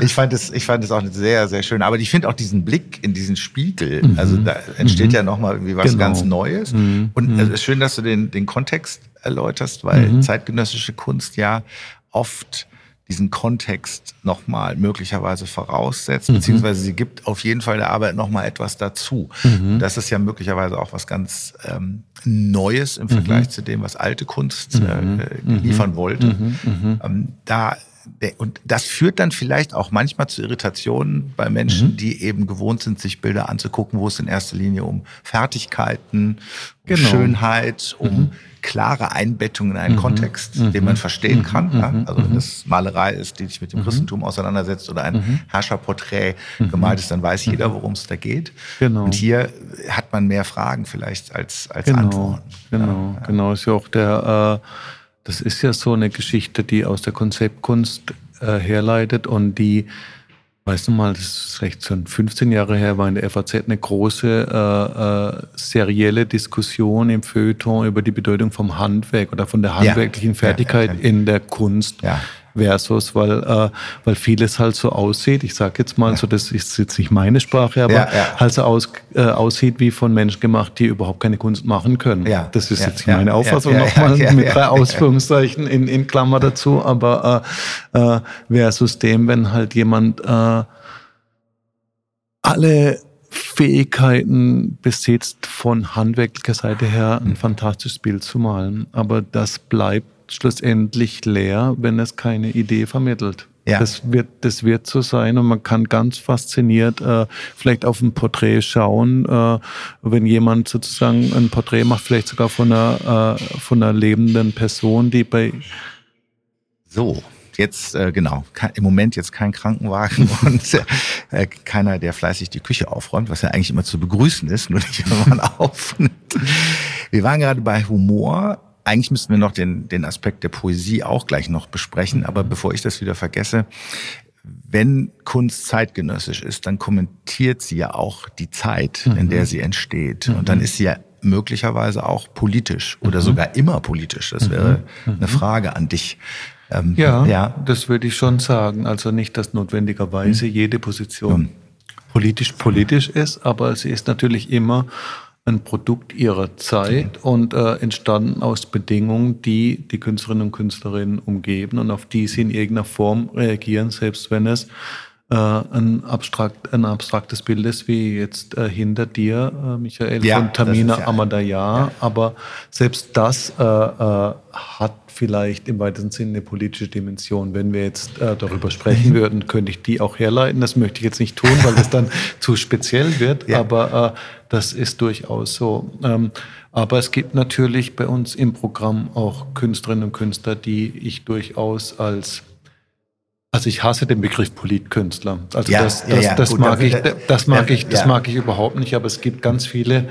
Ich fand es, ich fand es auch sehr, sehr schön. Aber ich finde auch diesen Blick in diesen Spiegel, mhm. also da entsteht mhm. ja nochmal irgendwie was genau. ganz Neues. Mhm. Und es ist schön, dass du den, den Kontext erläuterst, weil mhm. zeitgenössische Kunst ja oft diesen Kontext nochmal möglicherweise voraussetzt, mhm. beziehungsweise sie gibt auf jeden Fall der Arbeit nochmal etwas dazu. Mhm. Das ist ja möglicherweise auch was ganz ähm, Neues im Vergleich mhm. zu dem, was alte Kunst äh, mhm. äh liefern wollte. Mhm. Mhm. Ähm, da und das führt dann vielleicht auch manchmal zu Irritationen bei Menschen, mhm. die eben gewohnt sind, sich Bilder anzugucken, wo es in erster Linie um Fertigkeiten, um genau. Schönheit, um mhm klare Einbettung in einen mhm. Kontext, mhm. den man verstehen mhm. kann. Ja? Mhm. Also wenn mhm. das Malerei ist, die sich mit dem. Christentum auseinandersetzt oder ein Herrscherporträt gemalt ist, dann weiß jeder, worum es da geht. Genau. Und hier hat man mehr Fragen vielleicht als, als genau. Antworten. Genau, ja. genau. Ist ja auch der, äh, das ist ja so eine Geschichte, die aus der Konzeptkunst äh, herleitet und die Weißt du mal, das ist recht schon 15 Jahre her, war in der FAZ eine große äh, äh, serielle Diskussion im Feuilleton über die Bedeutung vom Handwerk oder von der handwerklichen ja. Fertigkeit ja, in der Kunst. Versus, weil, äh, weil vieles halt so aussieht. Ich sage jetzt mal ja. so, das ist jetzt nicht meine Sprache, aber ja, ja. halt so aus, äh, aussieht wie von Menschen gemacht, die überhaupt keine Kunst machen können. Ja. Das ist jetzt meine Auffassung nochmal mit drei Ausführungszeichen in, in Klammer dazu, aber äh, äh, versus dem, wenn halt jemand äh, alle Fähigkeiten besitzt, von handwerklicher Seite her ein fantastisches Bild zu malen. Aber das bleibt schlussendlich leer, wenn es keine Idee vermittelt. Ja. Das, wird, das wird so sein und man kann ganz fasziniert äh, vielleicht auf ein Porträt schauen, äh, wenn jemand sozusagen ein Porträt macht, vielleicht sogar von einer, äh, von einer lebenden Person, die bei... So, jetzt äh, genau, im Moment jetzt kein Krankenwagen und äh, keiner, der fleißig die Küche aufräumt, was ja eigentlich immer zu begrüßen ist, nur nicht, wenn man aufnimmt. Wir waren gerade bei Humor eigentlich müssten wir noch den, den Aspekt der Poesie auch gleich noch besprechen, aber bevor ich das wieder vergesse, wenn Kunst zeitgenössisch ist, dann kommentiert sie ja auch die Zeit, in der mhm. sie entsteht. Und dann mhm. ist sie ja möglicherweise auch politisch oder mhm. sogar immer politisch. Das wäre mhm. eine mhm. Frage an dich. Ähm, ja, ja, das würde ich schon sagen. Also nicht, dass notwendigerweise mhm. jede Position politisch politisch ist, aber sie ist natürlich immer ein Produkt ihrer Zeit und äh, entstanden aus Bedingungen, die die Künstlerinnen und Künstlerinnen umgeben und auf die sie in irgendeiner Form reagieren, selbst wenn es äh, ein, abstrakt, ein abstraktes Bild ist, wie jetzt äh, hinter dir, äh, Michael, ja, von Tamina ja, Amadaya. Ja. Aber selbst das äh, äh, hat vielleicht im weitesten Sinne eine politische Dimension. Wenn wir jetzt äh, darüber sprechen würden, könnte ich die auch herleiten. Das möchte ich jetzt nicht tun, weil das dann zu speziell wird. Aber äh, das ist durchaus so. Ähm, aber es gibt natürlich bei uns im Programm auch Künstlerinnen und Künstler, die ich durchaus als also ich hasse den Begriff Politkünstler. Also ja, das, das, ja, das gut, mag ich, das mag ich, das mag ich überhaupt nicht. Aber es gibt ganz viele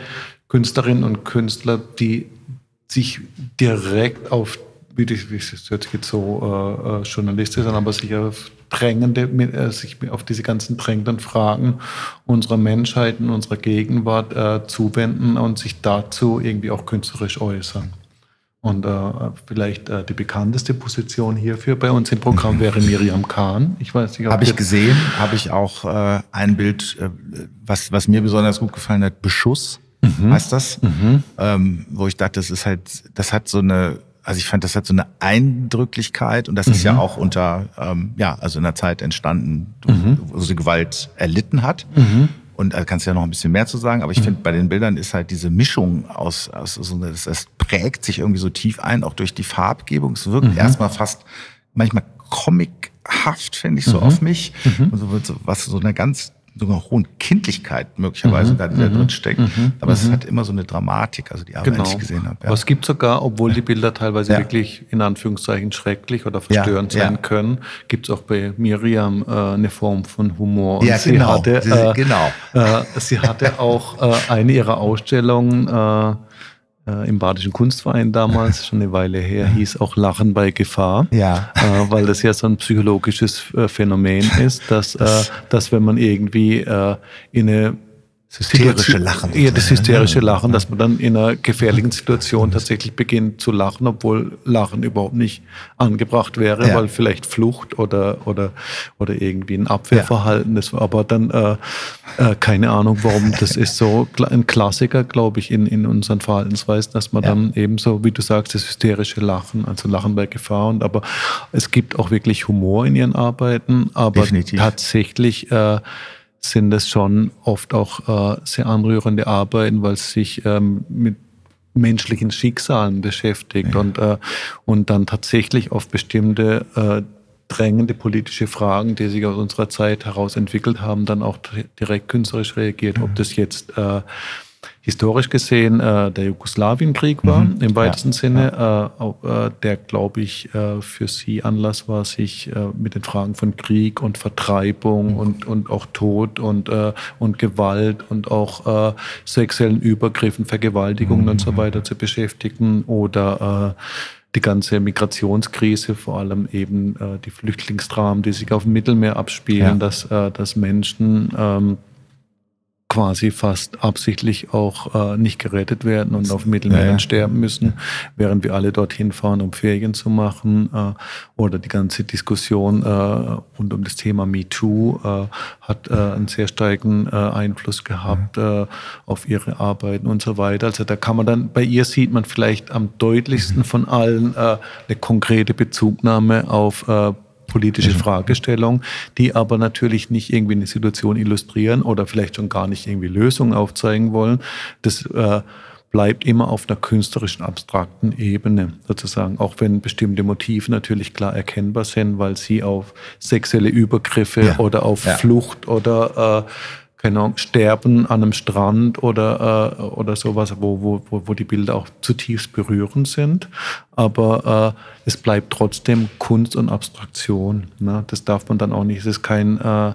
Künstlerinnen und Künstler, die sich direkt auf wie das, das hört sich jetzt so äh, äh, journalistisch an, aber sich auf drängende, äh, sich auf diese ganzen drängenden Fragen unserer Menschheit und unserer Gegenwart äh, zuwenden und sich dazu irgendwie auch künstlerisch äußern. Und äh, vielleicht äh, die bekannteste Position hierfür bei uns im Programm wäre Miriam Kahn. Ich weiß nicht, habe ich gesehen, habe ich auch ein Bild, was was mir besonders gut gefallen hat, Beschuss mhm. heißt das, mhm. ähm, wo ich dachte, das ist halt, das hat so eine also ich fand, das hat so eine Eindrücklichkeit und das mhm. ist ja mhm. auch unter, ähm, ja, also in einer Zeit entstanden, mhm. wo sie Gewalt erlitten hat. Mhm. Und da kannst du ja noch ein bisschen mehr zu sagen, aber ich mhm. finde, bei den Bildern ist halt diese Mischung aus, aus so, das, das prägt sich irgendwie so tief ein, auch durch die Farbgebung. Es wirkt mhm. erstmal fast manchmal comichaft, finde ich, so auf mich. Und so, was so eine ganz sogar hohen Kindlichkeit möglicherweise mhm, da, da drin steckt. Mhm, Aber es mhm. hat immer so eine Dramatik, also die Arbeit, genau. die ich gesehen habe. Ja. Aber es gibt sogar, obwohl die Bilder teilweise ja. wirklich in Anführungszeichen schrecklich oder verstörend ja, sein können, gibt es auch bei Miriam äh, eine Form von Humor. Und ja, sie genau. Hatte, äh, genau. Äh, sie hatte auch äh, eine ihrer Ausstellungen, äh, im Badischen Kunstverein damals, schon eine Weile her, hieß auch Lachen bei Gefahr. Ja. Äh, weil das ja so ein psychologisches äh, Phänomen ist, dass, äh, dass wenn man irgendwie äh, in eine hysterische Lachen. Ja, das hysterische Lachen, dass man dann in einer gefährlichen Situation tatsächlich beginnt zu lachen, obwohl Lachen überhaupt nicht angebracht wäre, ja. weil vielleicht Flucht oder, oder, oder irgendwie ein Abwehrverhalten ist. Aber dann, äh, äh, keine Ahnung, warum, das ist so ein Klassiker, glaube ich, in, in unseren Verhaltensweisen, dass man ja. dann eben so, wie du sagst, das hysterische Lachen, also Lachen bei Gefahr und aber es gibt auch wirklich Humor in ihren Arbeiten, aber Definitiv. tatsächlich, äh, sind es schon oft auch äh, sehr anrührende Arbeiten, weil es sich ähm, mit menschlichen Schicksalen beschäftigt ja. und, äh, und dann tatsächlich auf bestimmte äh, drängende politische Fragen, die sich aus unserer Zeit heraus entwickelt haben, dann auch direkt künstlerisch reagiert. Ob das jetzt äh, historisch gesehen äh, der Jugoslawienkrieg war, mhm. im weitesten ja, Sinne, ja. Äh, äh, der, glaube ich, äh, für sie Anlass war, sich äh, mit den Fragen von Krieg und Vertreibung mhm. und, und auch Tod und, äh, und Gewalt und auch äh, sexuellen Übergriffen, Vergewaltigungen mhm. und so weiter zu beschäftigen oder äh, die ganze Migrationskrise, vor allem eben äh, die Flüchtlingsdramen, die sich auf dem Mittelmeer abspielen, ja. dass, äh, dass Menschen ähm, quasi fast absichtlich auch äh, nicht gerettet werden und auf Mittelmeer ja, sterben müssen, während wir alle dorthin fahren, um Ferien zu machen. Äh, oder die ganze Diskussion äh, rund um das Thema MeToo äh, hat äh, einen sehr starken äh, Einfluss gehabt äh, auf ihre Arbeiten und so weiter. Also da kann man dann, bei ihr sieht man vielleicht am deutlichsten mhm. von allen eine konkrete Bezugnahme auf politische mhm. Fragestellung, die aber natürlich nicht irgendwie eine Situation illustrieren oder vielleicht schon gar nicht irgendwie Lösungen aufzeigen wollen. Das äh, bleibt immer auf einer künstlerischen, abstrakten Ebene sozusagen, auch wenn bestimmte Motive natürlich klar erkennbar sind, weil sie auf sexuelle Übergriffe ja. oder auf ja. Flucht oder äh, keine Ahnung, Sterben an einem Strand oder, äh, oder sowas, wo, wo, wo die Bilder auch zutiefst berührend sind. Aber äh, es bleibt trotzdem Kunst und Abstraktion. Ne? Das darf man dann auch nicht. Es ist kein äh,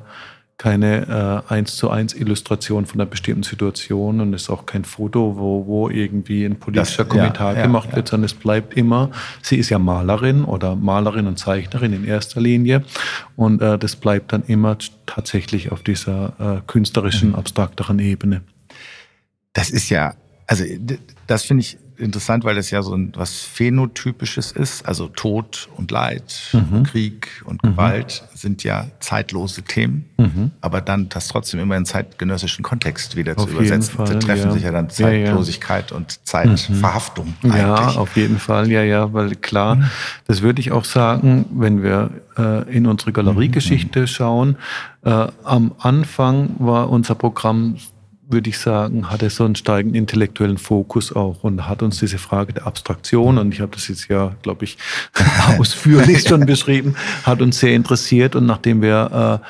keine äh, eins zu eins Illustration von einer bestimmten Situation und es ist auch kein Foto, wo, wo irgendwie ein politischer das, Kommentar ja, gemacht ja, wird, sondern es bleibt immer, sie ist ja Malerin oder Malerin und Zeichnerin in erster Linie und äh, das bleibt dann immer tatsächlich auf dieser äh, künstlerischen, mhm. abstrakteren Ebene. Das ist ja Also das finde ich interessant, weil das ja so ein, was Phänotypisches ist. Also Tod und Leid, mhm. Krieg und mhm. Gewalt sind ja zeitlose Themen, mhm. aber dann das trotzdem immer in zeitgenössischen Kontext wieder auf zu übersetzen. Fall, da treffen ja. sich ja dann Zeitlosigkeit ja, ja. und Zeitverhaftung. Mhm. Ja, auf jeden Fall, ja, ja, weil klar, mhm. das würde ich auch sagen, wenn wir äh, in unsere Galeriegeschichte mhm. schauen. Äh, am Anfang war unser Programm würde ich sagen, hat er so einen steigenden intellektuellen Fokus auch und hat uns diese Frage der Abstraktion, und ich habe das jetzt ja, glaube ich, ausführlich schon beschrieben, hat uns sehr interessiert. Und nachdem wir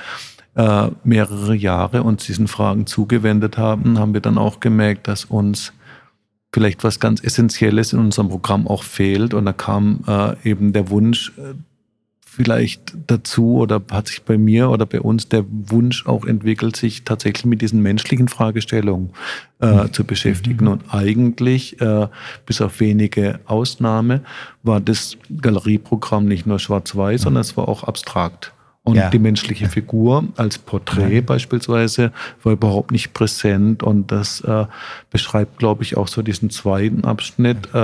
äh, äh, mehrere Jahre uns diesen Fragen zugewendet haben, haben wir dann auch gemerkt, dass uns vielleicht was ganz Essentielles in unserem Programm auch fehlt. Und da kam äh, eben der Wunsch, äh, vielleicht dazu oder hat sich bei mir oder bei uns der Wunsch auch entwickelt, sich tatsächlich mit diesen menschlichen Fragestellungen äh, mhm. zu beschäftigen. Mhm. Und eigentlich, äh, bis auf wenige Ausnahme, war das Galerieprogramm nicht nur schwarz-weiß, mhm. sondern es war auch abstrakt. Und ja. die menschliche Figur als Porträt ja. beispielsweise war überhaupt nicht präsent. Und das äh, beschreibt, glaube ich, auch so diesen zweiten Abschnitt äh,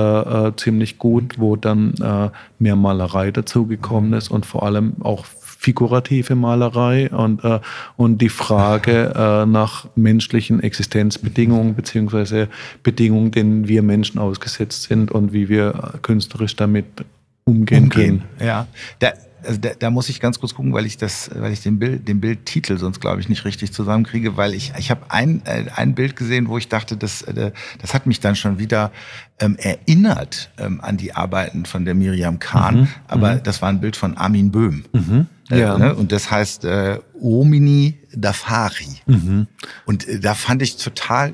äh, ziemlich gut, wo dann äh, mehr Malerei dazugekommen ist und vor allem auch figurative Malerei und, äh, und die Frage äh, nach menschlichen Existenzbedingungen beziehungsweise Bedingungen, denen wir Menschen ausgesetzt sind und wie wir künstlerisch damit umgehen, umgehen. können. Ja, da, also da, da muss ich ganz kurz gucken, weil ich das, weil ich den Bild, den Bildtitel sonst glaube ich nicht richtig zusammenkriege, weil ich, ich habe ein, äh, ein Bild gesehen, wo ich dachte, das, äh, das hat mich dann schon wieder ähm, erinnert ähm, an die Arbeiten von der Miriam Kahn, mhm, aber mhm. das war ein Bild von Armin Böhm. Mhm. Äh, ja. Ne? Und das heißt äh, Omini Dafari. Mhm. Und äh, da fand ich total,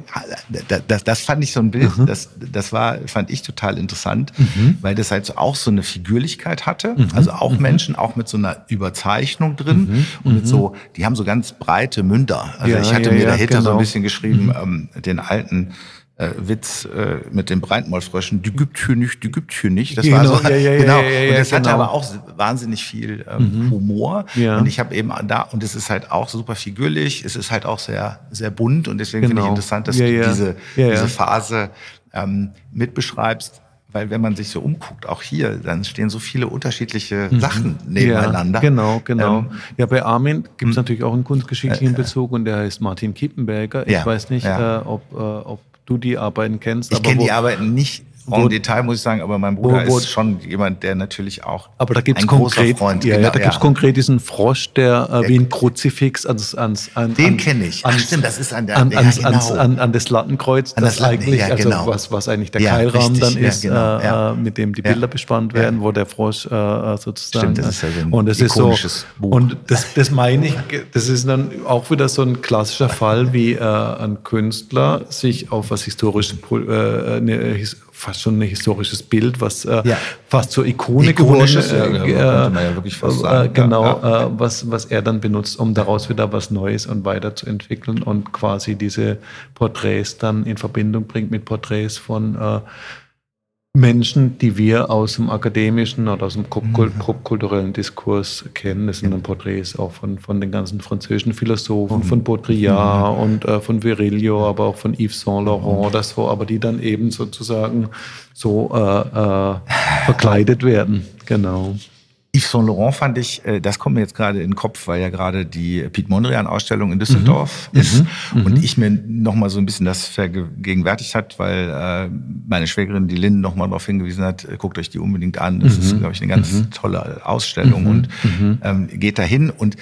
das, das fand ich so ein Bild, mhm. das, das war, fand ich total interessant, mhm. weil das halt so auch so eine Figürlichkeit hatte. Mhm. Also auch mhm. Menschen, auch mit so einer Überzeichnung drin mhm. und mit so, die haben so ganz breite Münder. Also ja, ich hatte ja, mir ja, dahinter genau. so ein genau. bisschen geschrieben, ähm, den alten äh, Witz äh, mit den Breitmaulfröschen, die gibt hier nicht, die gibt hier nicht. Das genau, war so, ja, ja, genau. Ja, ja, und das genau. hatte aber auch wahnsinnig viel ähm, mhm. Humor. Und ich habe eben da, und es ist halt auch super figürlich, es ist halt auch sehr, sehr bunt und deswegen genau. finde ich interessant, dass du diese, diese Phase ähm, mitbeschreibst weil wenn man sich so umguckt, auch hier, dann stehen so viele unterschiedliche mhm. Sachen nebeneinander. Ja, genau, genau. Ähm, ja, bei Armin gibt es hm. natürlich auch einen kunstgeschichtlichen äh, äh, Bezug und der heißt Martin Kippenberger. Ich ja, weiß nicht, ja. äh, ob, äh, ob du die Arbeiten kennst. Ich kenne die Arbeiten nicht im Detail, muss ich sagen, aber mein Bruder wo, wo, ist schon jemand, der natürlich auch aber da gibt's ein konkret, Freund ja, genau, ja, da gibt's ja. konkret diesen Frosch, der äh, wie ein Kruzifix ans, ans, an, Den kenne ich. Ach, stimmt, das ist an der, an, ans, genau. an, an das Lattenkreuz, an das, das eigentlich, ja, also genau. was, was eigentlich der Keilrahmen richtig, dann ist, genau, äh, mit dem die Bilder bespannt werden, wo der Frosch äh, äh sozusagen. Stimmt, das ist ja so ein und das ist so, Buch. Und das, das meine ich, das ist dann auch wieder so ein klassischer Fall, wie äh, ein Künstler sich auf was historisches, äh, eine, fast schon ein historisches Bild, was äh, ja. fast zur Ikone geworden ist. Äh, ja, man ja wirklich fast sagen. Äh, genau, ja. Äh, was, was er dann benutzt, um daraus wieder was Neues und weiterzuentwickeln und quasi diese Porträts dann in Verbindung bringt mit Porträts von Menschen, die wir aus dem akademischen oder aus dem mhm. popkulturellen Diskurs kennen. Das sind dann Porträts auch von, von den ganzen französischen Philosophen, von Baudrillard mhm. und äh, von Virilio, aber auch von Yves Saint Laurent oder so, aber die dann eben sozusagen so äh, äh, verkleidet werden. Genau. Yves Saint Laurent fand ich, äh, das kommt mir jetzt gerade in den Kopf, weil ja gerade die Piet Mondrian-Ausstellung in Düsseldorf mhm. ist mhm. und mhm. ich mir noch mal so ein bisschen das vergegenwärtigt hat, weil äh, meine Schwägerin, die Lynn, noch mal darauf hingewiesen hat, äh, guckt euch die unbedingt an. Das mhm. ist, glaube ich, eine ganz mhm. tolle Ausstellung und mhm. ähm, geht dahin und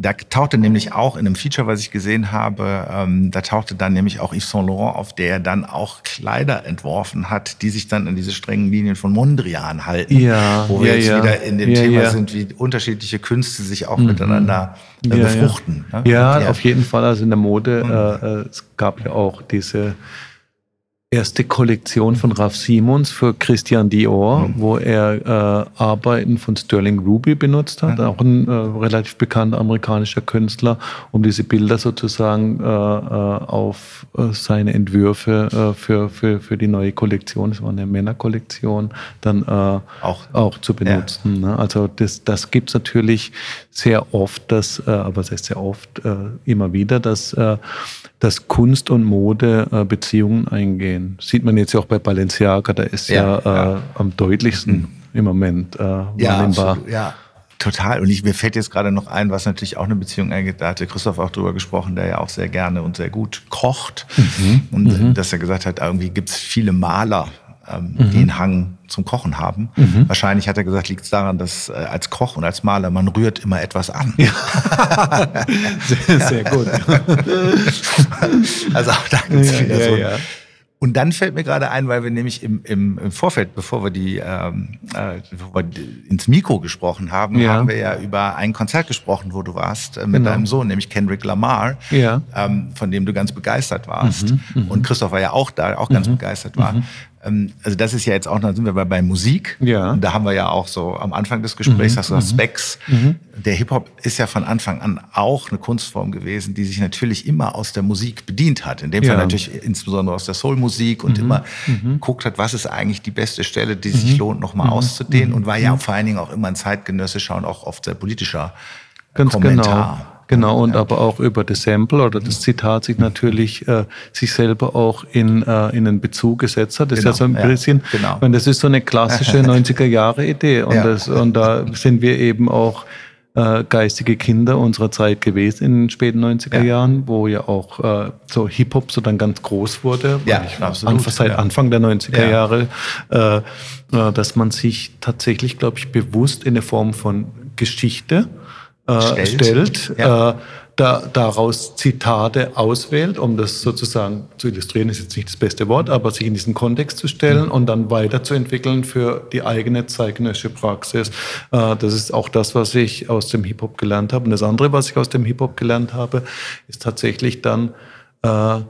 da tauchte nämlich auch in einem Feature, was ich gesehen habe, ähm, da tauchte dann nämlich auch Yves Saint Laurent auf, der dann auch Kleider entworfen hat, die sich dann an diese strengen Linien von Mondrian halten. Ja, wo wir ja, jetzt ja. wieder in dem Thema sind, wie unterschiedliche Künste sich auch mhm. miteinander äh, befruchten. Ne? Ja, auf jeden Fall. Also in der Mode, mhm. äh, äh es gab ja auch diese erste Kollektion von Ralph Simons für Christian Dior, mhm. wo er äh, Arbeiten von Sterling Ruby benutzt hat, mhm. auch ein äh, relativ bekannter amerikanischer Künstler, um diese Bilder sozusagen äh, äh auf äh, seine Entwürfe äh, für, für, für die neue Kollektion, das war eine Männerkollektion, dann auch, auch zu benutzen. Ja. Ne? Also das, das gibt es natürlich sehr oft, dass, aber es heißt sehr oft, immer wieder, dass, dass Kunst und Mode Beziehungen eingehen stehen. Sieht man jetzt ja auch bei Balenciaga, da ist ja, ja, äh, am deutlichsten mhm. im Moment äh, ja, absolut, ja. Total. Und ich, mir fällt jetzt gerade noch ein, was natürlich auch eine Beziehung eingeht. Da hatte Christoph auch drüber gesprochen, der ja auch sehr gerne und sehr gut kocht. Mhm. Und mhm. dass er gesagt hat, irgendwie gibt es viele Maler, ähm, mhm. die einen Hang zum Kochen haben. Mhm. Wahrscheinlich hat er gesagt, liegt es daran, dass äh, als Koch und als Maler man rührt immer etwas an. Ja. sehr, sehr gut. also auch da gibt es wieder ja, so. Und dann fällt mir gerade ein, weil wir nämlich im, im, im Vorfeld, bevor wir, die, ähm, äh, bevor wir ins Mikro gesprochen haben, ja. haben wir ja über ein Konzert gesprochen, wo du warst äh, mit genau. deinem Sohn, nämlich Kendrick Lamar, ja. ähm, von dem du ganz begeistert warst. Mhm, mhm. und Christoph war ja auch da, auch ganz mhm, begeistert war. Ähm, also das ist ja jetzt auch, da sind wir bei, bei Musik. Ja. Und da haben wir ja auch so am Anfang des Gesprächs, mhm. hast du gesagt, mhm. Specs. Mhm. Der Hip-Hop ist ja von Anfang an auch eine Kunstform gewesen, die sich natürlich immer aus der Musik bedient hat. In dem ja. Fall natürlich insbesondere aus der Soul-Musik und mhm. immer mhm. geguckt hat, was ist eigentlich die beste Stelle, die sich mhm. lohnt, nochmal auszudehnen. Und war ja vor allen Dingen auch immer ein zeitgenössischer und auch oft sehr politischer Ganz Kommentar. Genau. Genau, und ja. aber auch über das Sample oder das Zitat sich natürlich äh, sich selber auch in, äh, in einen Bezug gesetzt hat. Das genau, ist ja so ein bisschen, ja, genau. das ist so eine klassische 90er-Jahre-Idee. Und, ja. das, und da sind wir eben auch äh, geistige Kinder unserer Zeit gewesen in den späten 90er Jahren, wo ja auch äh, so Hip-Hop so dann ganz groß wurde. Ja, absolut. seit Anfang der 90er Jahre, äh, äh, dass man sich tatsächlich, glaube ich, bewusst in eine Form von Geschichte äh, stellt, ja. äh, da, daraus Zitate auswählt, um das sozusagen zu illustrieren, ist jetzt nicht das beste Wort, aber sich in diesen Kontext zu stellen mhm. und dann weiterzuentwickeln für die eigene zeitgenössische Praxis. Äh, das ist auch das, was ich aus dem Hip-Hop gelernt habe. Und das andere, was ich aus dem Hip-Hop gelernt habe, ist tatsächlich dann äh,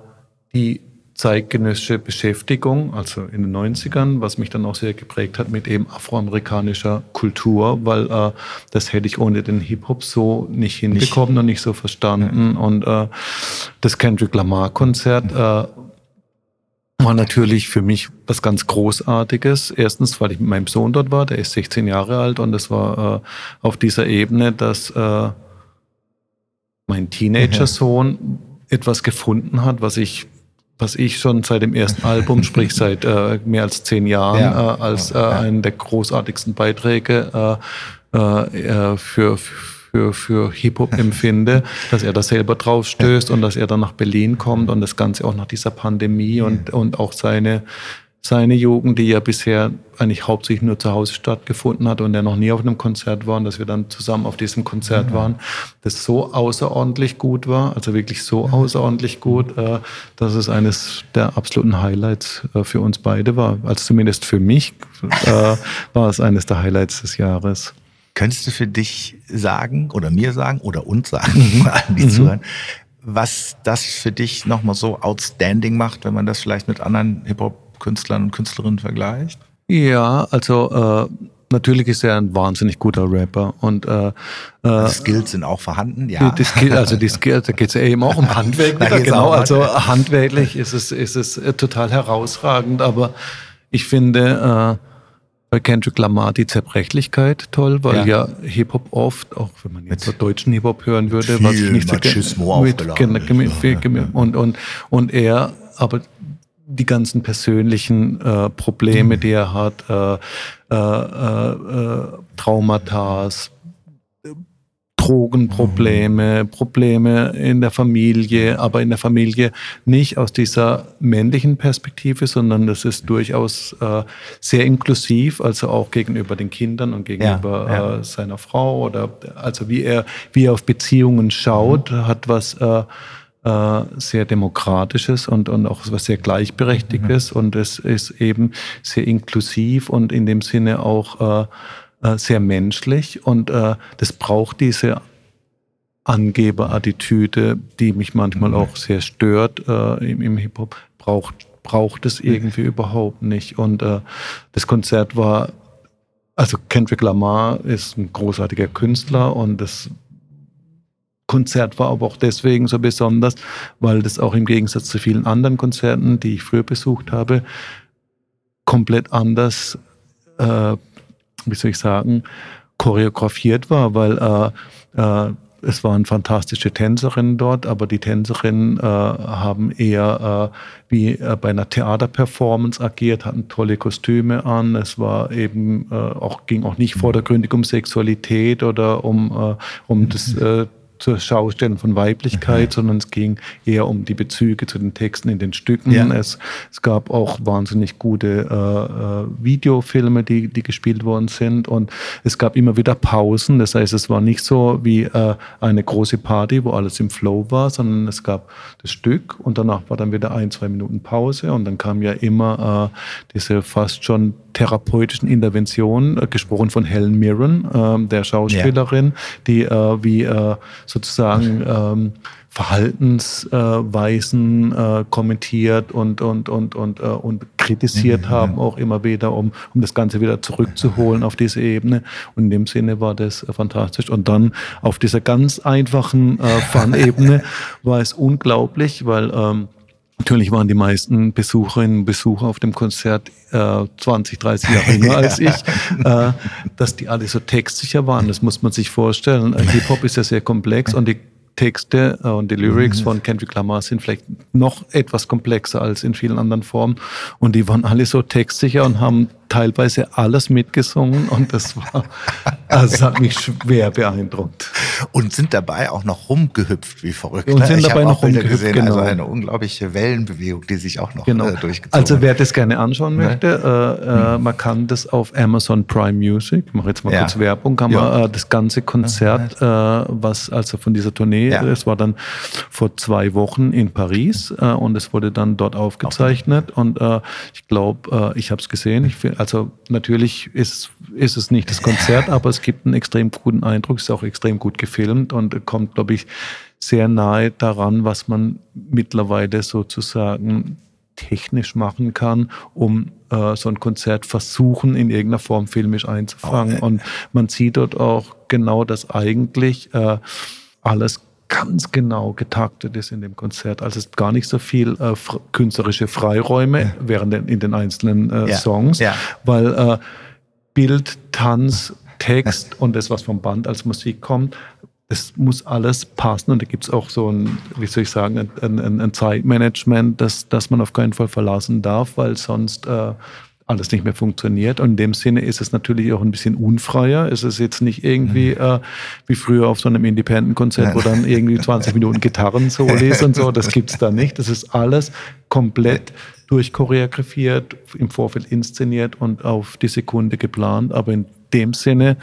die zeitgenössische Beschäftigung, also in den 90ern, was mich dann auch sehr geprägt hat mit eben afroamerikanischer Kultur, weil äh, das hätte ich ohne den Hip-Hop so nicht hinbekommen nicht. und nicht so verstanden. Ja. Und äh, das Kendrick Lamar-Konzert äh, war natürlich für mich was ganz Großartiges. Erstens, weil ich mit meinem Sohn dort war, der ist 16 Jahre alt und es war äh, auf dieser Ebene, dass äh, mein Teenager-Sohn etwas gefunden hat, was ich was ich schon seit dem ersten Album, sprich seit äh, mehr als zehn Jahren, ja. äh, als äh, einen der großartigsten Beiträge äh, äh, für, für, für Hip-Hop empfinde, dass er da selber drauf stößt und dass er dann nach Berlin kommt und das Ganze auch nach dieser Pandemie und, und auch seine seine Jugend, die ja bisher eigentlich hauptsächlich nur zu Hause stattgefunden hat und er noch nie auf einem Konzert war und dass wir dann zusammen auf diesem Konzert mhm. waren, das so außerordentlich gut war, also wirklich so mhm. außerordentlich gut, äh, dass es eines der absoluten Highlights äh, für uns beide war. Also zumindest für mich äh, war es eines der Highlights des Jahres. Könntest du für dich sagen oder mir sagen oder uns sagen, mhm. allen, die mhm. zuhören, was das für dich nochmal so outstanding macht, wenn man das vielleicht mit anderen Hip-Hop Künstlern und Künstlerinnen vergleicht? Ja, also äh, natürlich ist er ein wahnsinnig guter Rapper und äh, äh die Skills sind auch vorhanden, ja. Die, die also die Skills, da geht es ja eben auch um Handwerk wieder, genau. Also handwerklich ist es, ist es äh, total herausragend, aber ich finde äh, bei Kendrick Lamar die Zerbrechlichkeit toll, weil ja, ja Hip-Hop oft, auch wenn man jetzt so deutschen Hip-Hop hören würde, was ich nicht so Machismo mit, mit, und, und, und er, aber die ganzen persönlichen äh, Probleme, mhm. die er hat, äh, äh, äh, Traumata, Drogenprobleme, mhm. Probleme in der Familie, aber in der Familie nicht aus dieser männlichen Perspektive, sondern das ist durchaus äh, sehr inklusiv, also auch gegenüber den Kindern und gegenüber ja, ja. Äh, seiner Frau oder also wie er wie er auf Beziehungen schaut, mhm. hat was äh, sehr demokratisches und, und auch was sehr gleichberechtigtes mhm. und es ist eben sehr inklusiv und in dem Sinne auch äh, äh, sehr menschlich und äh, das braucht diese Angeberattitüde, die mich manchmal mhm. auch sehr stört äh, im, im Hip-Hop, braucht, braucht es irgendwie mhm. überhaupt nicht. Und das Konzert war, also Kendrick Lamar ist ein großartiger Künstler und das Konzert war aber auch deswegen so besonders, weil das auch im Gegensatz zu vielen anderen Konzerten, die ich früher besucht habe, komplett anders, äh, wie soll ich sagen, choreografiert war, weil äh, äh, es waren fantastische Tänzerinnen dort, aber die Tänzerinnen äh, haben eher äh, wie äh, bei einer Theaterperformance agiert, hatten tolle Kostüme an. Es war eben äh, auch ging auch nicht vordergründig um Sexualität oder um äh, um das äh, zur Schaustellen von Weiblichkeit, mhm. sondern es ging eher um die Bezüge zu den Texten in den Stücken. Ja. Es, es gab auch wahnsinnig gute äh, äh, Videofilme, die, die gespielt worden sind und es gab immer wieder Pausen. Das heißt, es war nicht so wie äh, eine große Party, wo alles im Flow war, sondern es gab das Stück und danach war dann wieder ein, zwei Minuten Pause und dann kam ja immer äh, diese fast schon therapeutischen Interventionen, äh, gesprochen von Helen Mirren, äh, der Schauspielerin, ja. die äh, wie sozusagen ähm, Verhaltensweisen äh, kommentiert und, und, und, und, äh, und kritisiert mhm. haben, auch immer wieder, um, um das Ganze wieder zurückzuholen auf diese Ebene. Und in dem Sinne war das äh, fantastisch. Und dann auf dieser ganz einfachen äh, Fun-Ebene war es unglaublich, weil ähm, Natürlich waren die meisten Besucherinnen und Besucher auf dem Konzert äh, 20, 30 Jahre jünger als ich, äh, dass die alle so textsicher waren. Das muss man sich vorstellen. Äh, Hip-Hop ist ja sehr komplex und die Texte äh, und die Lyrics mhm. von Kendrick Lamar sind vielleicht noch etwas komplexer als in vielen anderen Formen. Und die waren alle so textsicher und haben teilweise alles mitgesungen und das war, also das hat mich schwer beeindruckt. Und sind dabei auch noch rumgehüpft wie verrückt. Und ne? sind ich dabei noch rumgehüpft, gesehen, also genau. Also eine unglaubliche Wellenbewegung, die sich auch noch genau. äh, durchgezogen Also wer das gerne anschauen ne? möchte, äh, äh, man kann das auf Amazon Prime Music, ich mache jetzt mal ja. kurz Werbung, kann ja. man äh, das ganze Konzert, äh, was also von dieser Tournee, ja. es war dann vor zwei Wochen in Paris äh, und es wurde dann dort aufgezeichnet okay. und ich glaube, ich habe es gesehen, ich finde also natürlich ist, ist es nicht das Konzert, aber es gibt einen extrem guten Eindruck, ist auch extrem gut gefilmt und kommt, glaube ich, sehr nahe daran, was man mittlerweile sozusagen technisch machen kann, um äh, so ein Konzert versuchen, in irgendeiner Form filmisch einzufangen. Okay. Und man sieht dort auch genau, dass eigentlich äh, alles ganz genau getaktet ist in dem Konzert. Also es ist gar nicht so viel äh, künstlerische Freiräume ja. während den, in den einzelnen äh, ja. Songs, ja. weil äh, Bild, Tanz, Text und das, was vom Band als Musik kommt, das muss alles passen und da gibt es auch so ein, wie soll ich sagen, ein, ein, ein Zeitmanagement, das, das man auf keinen Fall verlassen darf, weil sonst äh, alles nicht mehr funktioniert. Und in dem Sinne ist es natürlich auch ein bisschen unfreier. Es ist jetzt nicht irgendwie mhm. äh, wie früher auf so einem Independent-Konzert, wo dann irgendwie 20 Minuten Gitarren-Solis und so. Das gibt's da nicht. Das ist alles komplett durchchoreografiert, im Vorfeld inszeniert und auf die Sekunde geplant. Aber in dem Sinne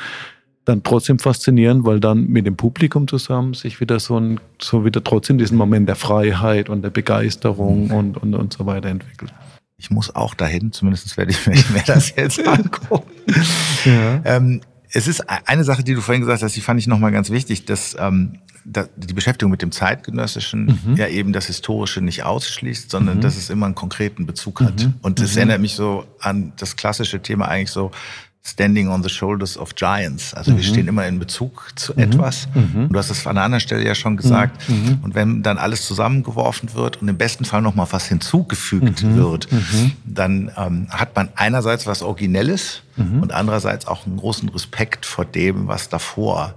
dann trotzdem faszinierend, weil dann mit dem Publikum zusammen sich wieder so ein, so wieder trotzdem diesen Moment der Freiheit und der Begeisterung mhm. und, und, und so weiter entwickelt ich muss auch dahin, zumindest werde ich mir das jetzt angucken. Ja. Ähm, es ist e-, eine Sache, die du vorhin gesagt hast, die fand ich nochmal ganz wichtig, dass, ähm, die Beschäftigung mit dem Zeitgenössischen mhm. ja eben das Historische nicht ausschließt, sondern mhm. dass es immer einen konkreten Bezug hat. Mhm. Und das mhm. erinnert mich so an das klassische Thema eigentlich so, Standing on the Shoulders of Giants. Also mhm. wir stehen immer in Bezug zu mhm. etwas. Mhm. Du hast es an einer anderen Stelle ja schon gesagt. Mhm. Mhm. Und wenn dann alles zusammengeworfen wird und im besten Fall noch mal was hinzugefügt mhm. wird, dann ähm, hat man einerseits was Originelles und andererseits auch einen großen Respekt vor dem, was davor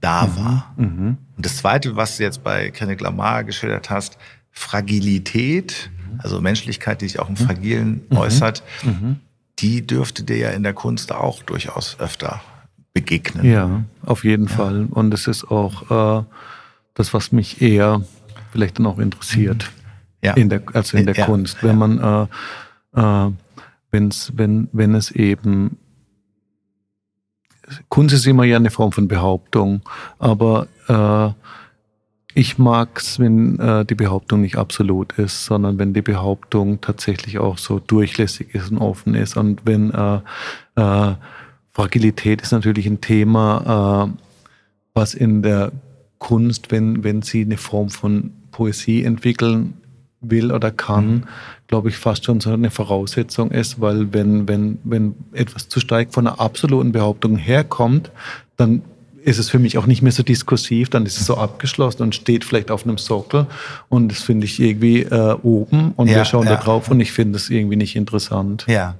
da war. Und das Zweite, was du jetzt bei Kendrick Lamar geschildert hast, Fragilität, also Menschlichkeit, die sich auch im Fragilen äußert, die dürfte dir ja in der Kunst auch durchaus öfter begegnen. Ja, auf jeden ja. Fall. Und es ist auch äh, das, was mich eher vielleicht dann auch interessiert, mhm. ja. in der, also in der ja. Kunst. Wenn man, äh, äh, wenn's, wenn, wenn es eben Kunst ist immer ja eine Form von Behauptung, aber äh, ich mag es, wenn äh, die Behauptung nicht absolut ist, sondern wenn die Behauptung tatsächlich auch so durchlässig ist und offen ist. Und wenn äh, äh, Fragilität ist natürlich ein Thema, äh, was in der Kunst, wenn, wenn sie eine Form von Poesie entwickeln will oder kann, mhm. glaube ich, fast schon so eine Voraussetzung ist, weil wenn, wenn, wenn etwas zu stark von einer absoluten Behauptung herkommt, dann ist es für mich auch nicht mehr so diskursiv, dann ist es so abgeschlossen und steht vielleicht auf einem Sockel und das finde ich irgendwie äh, oben und ja, wir schauen ja. da drauf und ich finde es irgendwie nicht interessant. Ja.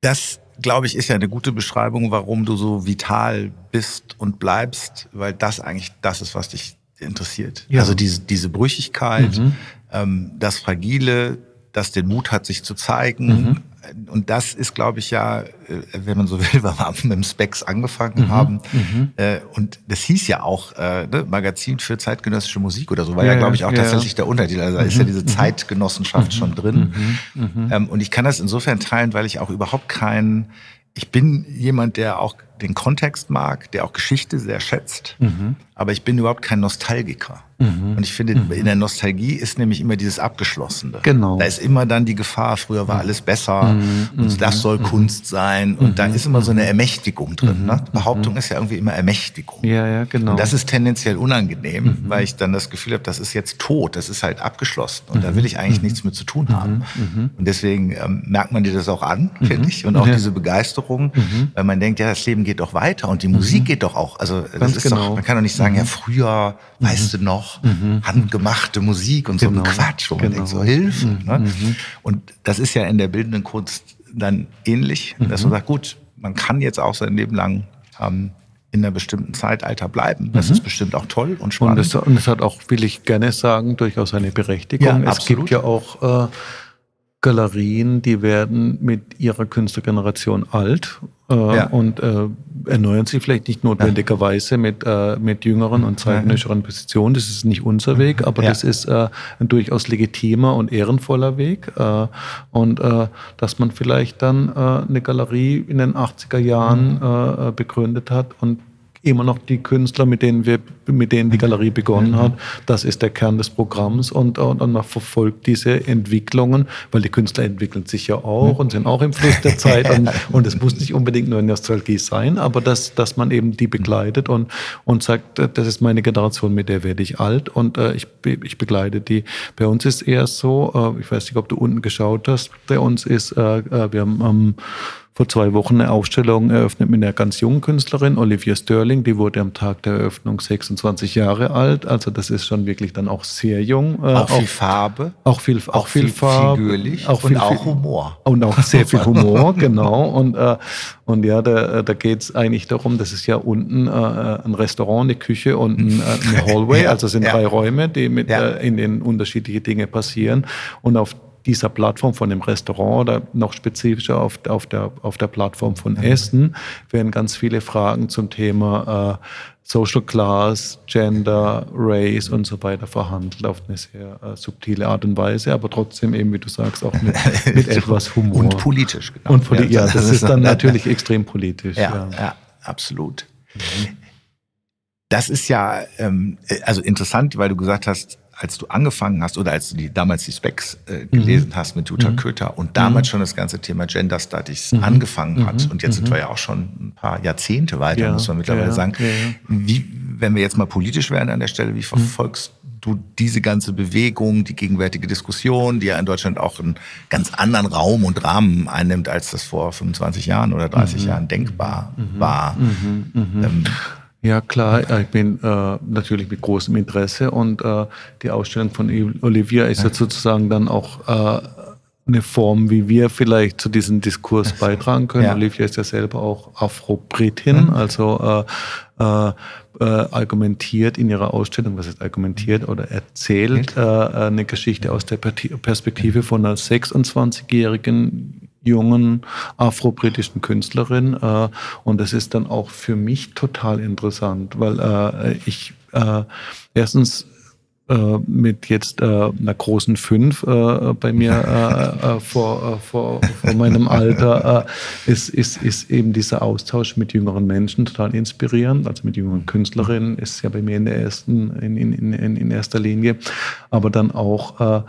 Das glaube ich, ist ja eine gute Beschreibung, warum du so vital bist und bleibst, weil das eigentlich das ist, was dich interessiert. Ja. Also diese, diese Brüchigkeit, mhm. ähm, das Fragile, das den Mut hat, sich zu zeigen. Mhm. Und das ist, glaube ich, ja, äh, wenn man so will, weil wir mit dem Specs angefangen mhm. haben. Mhm. Äh, und das hieß ja auch äh, ne, Magazin für zeitgenössische Musik oder so, war ja, ja glaube ich, auch ja, tatsächlich der Untertitel. Also da ist ja mhm. diese mhm. Zeitgenossenschaft schon drin. Ähm, und ich kann das insofern teilen, weil ich auch überhaupt kein, ich bin jemand, der auch den Kontext mag, der auch Geschichte sehr schätzt, mhm. aber ich bin überhaupt kein Nostalgiker. Mhm. Und ich finde, mhm. in der Nostalgie ist nämlich immer dieses Abgeschlossene. Genau. Da ist immer dann die Gefahr, früher war alles besser mhm. und das soll mhm. Kunst sein. Und da mhm. ist immer so eine Ermächtigung drin. Ne? Behauptung ist ja irgendwie immer Ermächtigung. Ja, ja, genau. Und das ist tendenziell unangenehm, weil ich dann das Gefühl habe, das ist jetzt tot, das ist halt abgeschlossen und da will ich eigentlich nichts mit zu tun haben. Und deswegen ähm, merkt man dir das auch an, finde ich, und auch ja. diese Begeisterung, weil man denkt, ja, das Leben geht doch weiter und die Musik geht doch auch. Also das ist genau. doch, man kann doch nicht sagen, ja, früher, weißt du noch, mhm. handgemachte Musik und genau. so ein genau. Quatsch, wo genau. man denkt, so Hilfe. Mhm. Ne? Mhm. Und das ist ja in der bildenden Kunst dann ähnlich, dass man mhm. sagt, gut, man kann jetzt auch sein Leben lang ähm, in einer bestimmten Zeitalter bleiben. Das mhm. ist bestimmt auch toll und spannend. Und es, und es, hat auch, will ich gerne sagen, durchaus eine Berechtigung. Ja, es absolut. gibt ja auch äh, Galerien, die werden mit ihrer Künstlergeneration alt äh, ja. und äh, erneuern sich vielleicht nicht notwendigerweise mit, äh, mit jüngeren und zeitgenössischeren Positionen. Das ist nicht unser Weg, aber ja. das ist äh, ein durchaus legitimer und ehrenvoller Weg. Äh, und äh, dass man vielleicht dann äh, eine Galerie in den 80er Jahren mhm. äh, begründet hat und immer noch die Künstler, mit denen wir, mit denen die Galerie begonnen hat. Das ist der Kern des Programms und, und, und man verfolgt diese Entwicklungen, weil die Künstler entwickeln sich ja auch und sind auch im Fluss der Zeit und, und es muss nicht unbedingt nur Nostalgie sein, aber dass, dass man eben die begleitet und, und sagt, das ist meine Generation, mit der werde ich alt und äh, ich, ich begleite die. Bei uns ist eher so, äh, ich weiß nicht, ob du unten geschaut hast, bei uns ist, äh, äh wir haben am ähm, vor zwei Wochen eine Ausstellung eröffnet mit einer ganz jungen Künstlerin, Olivia Sterling. Die wurde am Tag der Eröffnung 26 Jahre alt. Also das ist schon wirklich dann auch sehr jung. Äh, auch, viel Farbe. Auch viel, auch, auch viel, viel Farbe. Figürlich. Auch und auch Humor. Und auch sehr viel Humor, genau. Und, äh, und ja, da, da geht es eigentlich darum, das ist ja unten äh, ein Restaurant, eine Küche und ein, äh, eine Hallway. also es sind ja. drei Räume, die mit, ja. äh, in denen unterschiedliche Dinge passieren. Und auf dieser Plattform von dem Restaurant oder noch spezifischer auf, auf, der, auf der Plattform von Essen werden ganz viele Fragen zum Thema äh, Social Class, Gender, Race und so weiter verhandelt auf eine sehr äh, subtile Art und Weise, aber trotzdem eben, wie du sagst, auch mit, mit etwas Humor. Und politisch, genau. Und poli ja, das ist dann natürlich extrem politisch. Ja, ja. ja absolut. Mhm. Das ist ja ähm, also interessant, weil du gesagt hast, als du angefangen hast oder als du die, damals die Specs äh, gelesen mhm. hast mit Jutta mhm. Köter und damals mhm. schon das ganze Thema Gender Studies mhm. angefangen hat mhm. und jetzt sind mhm. wir ja auch schon ein paar Jahrzehnte weiter, ja. muss man mittlerweile ja. sagen. Ja. Wie, wenn wir jetzt mal politisch werden an der Stelle, wie verfolgst du diese ganze Bewegung, die gegenwärtige Diskussion, die ja in Deutschland auch einen ganz anderen Raum und Rahmen einnimmt, als das vor 25 Jahren oder 30 Jahren denkbar war? Ähm, ja, klar, ich bin äh, natürlich mit großem Interesse und äh, die Ausstellung von Olivia ist ja sozusagen dann auch äh, eine Form, wie wir vielleicht zu diesem Diskurs beitragen können. Ja. Olivia ist ja selber auch Afro-Britin, mhm. also äh, äh, äh, argumentiert in ihrer Ausstellung, was ist argumentiert oder erzählt, äh, eine Geschichte aus der Perspektive von einer 26-jährigen jungen afro-britischen Künstlerin. Äh, und das ist dann auch für mich total interessant, weil äh, ich äh, erstens äh, mit jetzt äh, einer großen Fünf äh, bei mir äh, äh, vor, äh, vor, vor meinem Alter ist, ist, ist eben dieser Austausch mit jüngeren Menschen total inspirierend. Also mit jüngeren Künstlerinnen ist ja bei mir in der ersten, in, in, in, in erster Linie. Aber dann auch,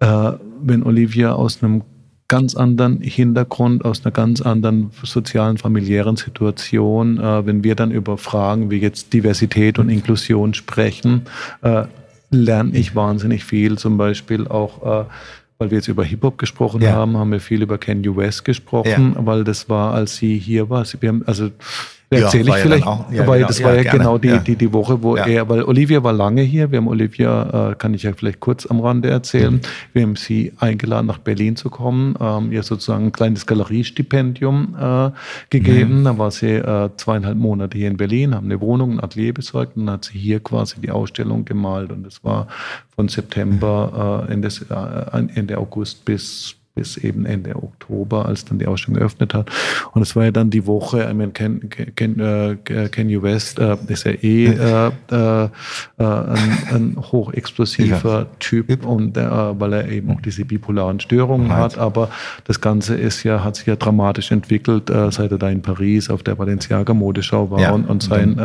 wenn Olivia aus einem ganz anderen Hintergrund, aus einer ganz anderen sozialen, familiären Situation. Äh, wenn wir dann über Fragen wie jetzt Diversität und Inklusion sprechen, äh, lerne ich wahnsinnig viel. Zum Beispiel auch, äh, weil wir jetzt über Hip-Hop gesprochen ja. haben, haben wir viel über Kanye West gesprochen, ja. weil das war, als sie hier war. Wir haben, also Erzähle ja, ich vielleicht, auch, ja, weil genau, das war ja, gerne, genau die, die, die Woche, wo er, weil Olivia war lange hier. Wir haben Olivia, äh, kann ich ja vielleicht kurz am Rande erzählen. Mhm. Wir haben sie eingeladen, nach Berlin zu kommen, ähm, ihr sozusagen ein kleines Galeriestipendium äh, gegeben. Mhm. Dann war sie äh, zweieinhalb Monate hier in Berlin, haben eine Wohnung, ein Atelier besorgt und dann hat sie hier quasi die Ausstellung gemalt. Und das war von September, äh, Ende, äh, Ende August bis bis eben Ende Oktober, als dann die Ausstellung geöffnet hat. Und es war ja dann die Woche, I mean, Ken, Ken, uh, Kanye West uh, ist ja eh uh, uh, ein, ein hochexplosiver ja. Typ und weil er eben auch diese bipolaren Störungen right. hat. Aber das Ganze ist ja, hat sich ja dramatisch entwickelt, seit er da in Paris auf der Balenciaga Modeschau war ja. und, und, sein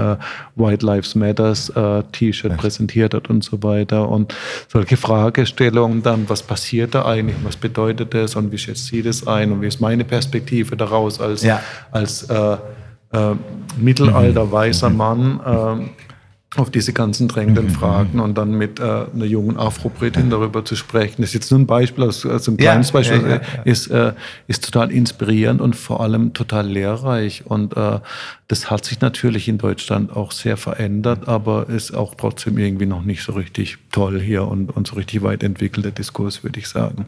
White Lives Matters T-Shirt präsentiert hat und so weiter. Und solche Fragestellungen dann, was passiert da eigentlich, was bedeutet das und wie schätzt sie das ein und wie ist meine Perspektive daraus als, ja. als äh, äh, mittelalter mhm. weißer mhm. Mann äh, auf diese ganzen drängenden mhm. Fragen und dann mit äh, einer jungen Afro-Britin darüber zu sprechen. Das ist jetzt nur ein Beispiel, also, also ein kleines ja, Beispiel, ja, ja, Ist, äh, ist total inspirierend und vor allem total lehrreich. Und äh, das hat sich natürlich in Deutschland auch sehr verändert, aber ist auch trotzdem irgendwie noch nicht so richtig toll hier und, und so richtig weit entwickelter Diskurs, würde ich sagen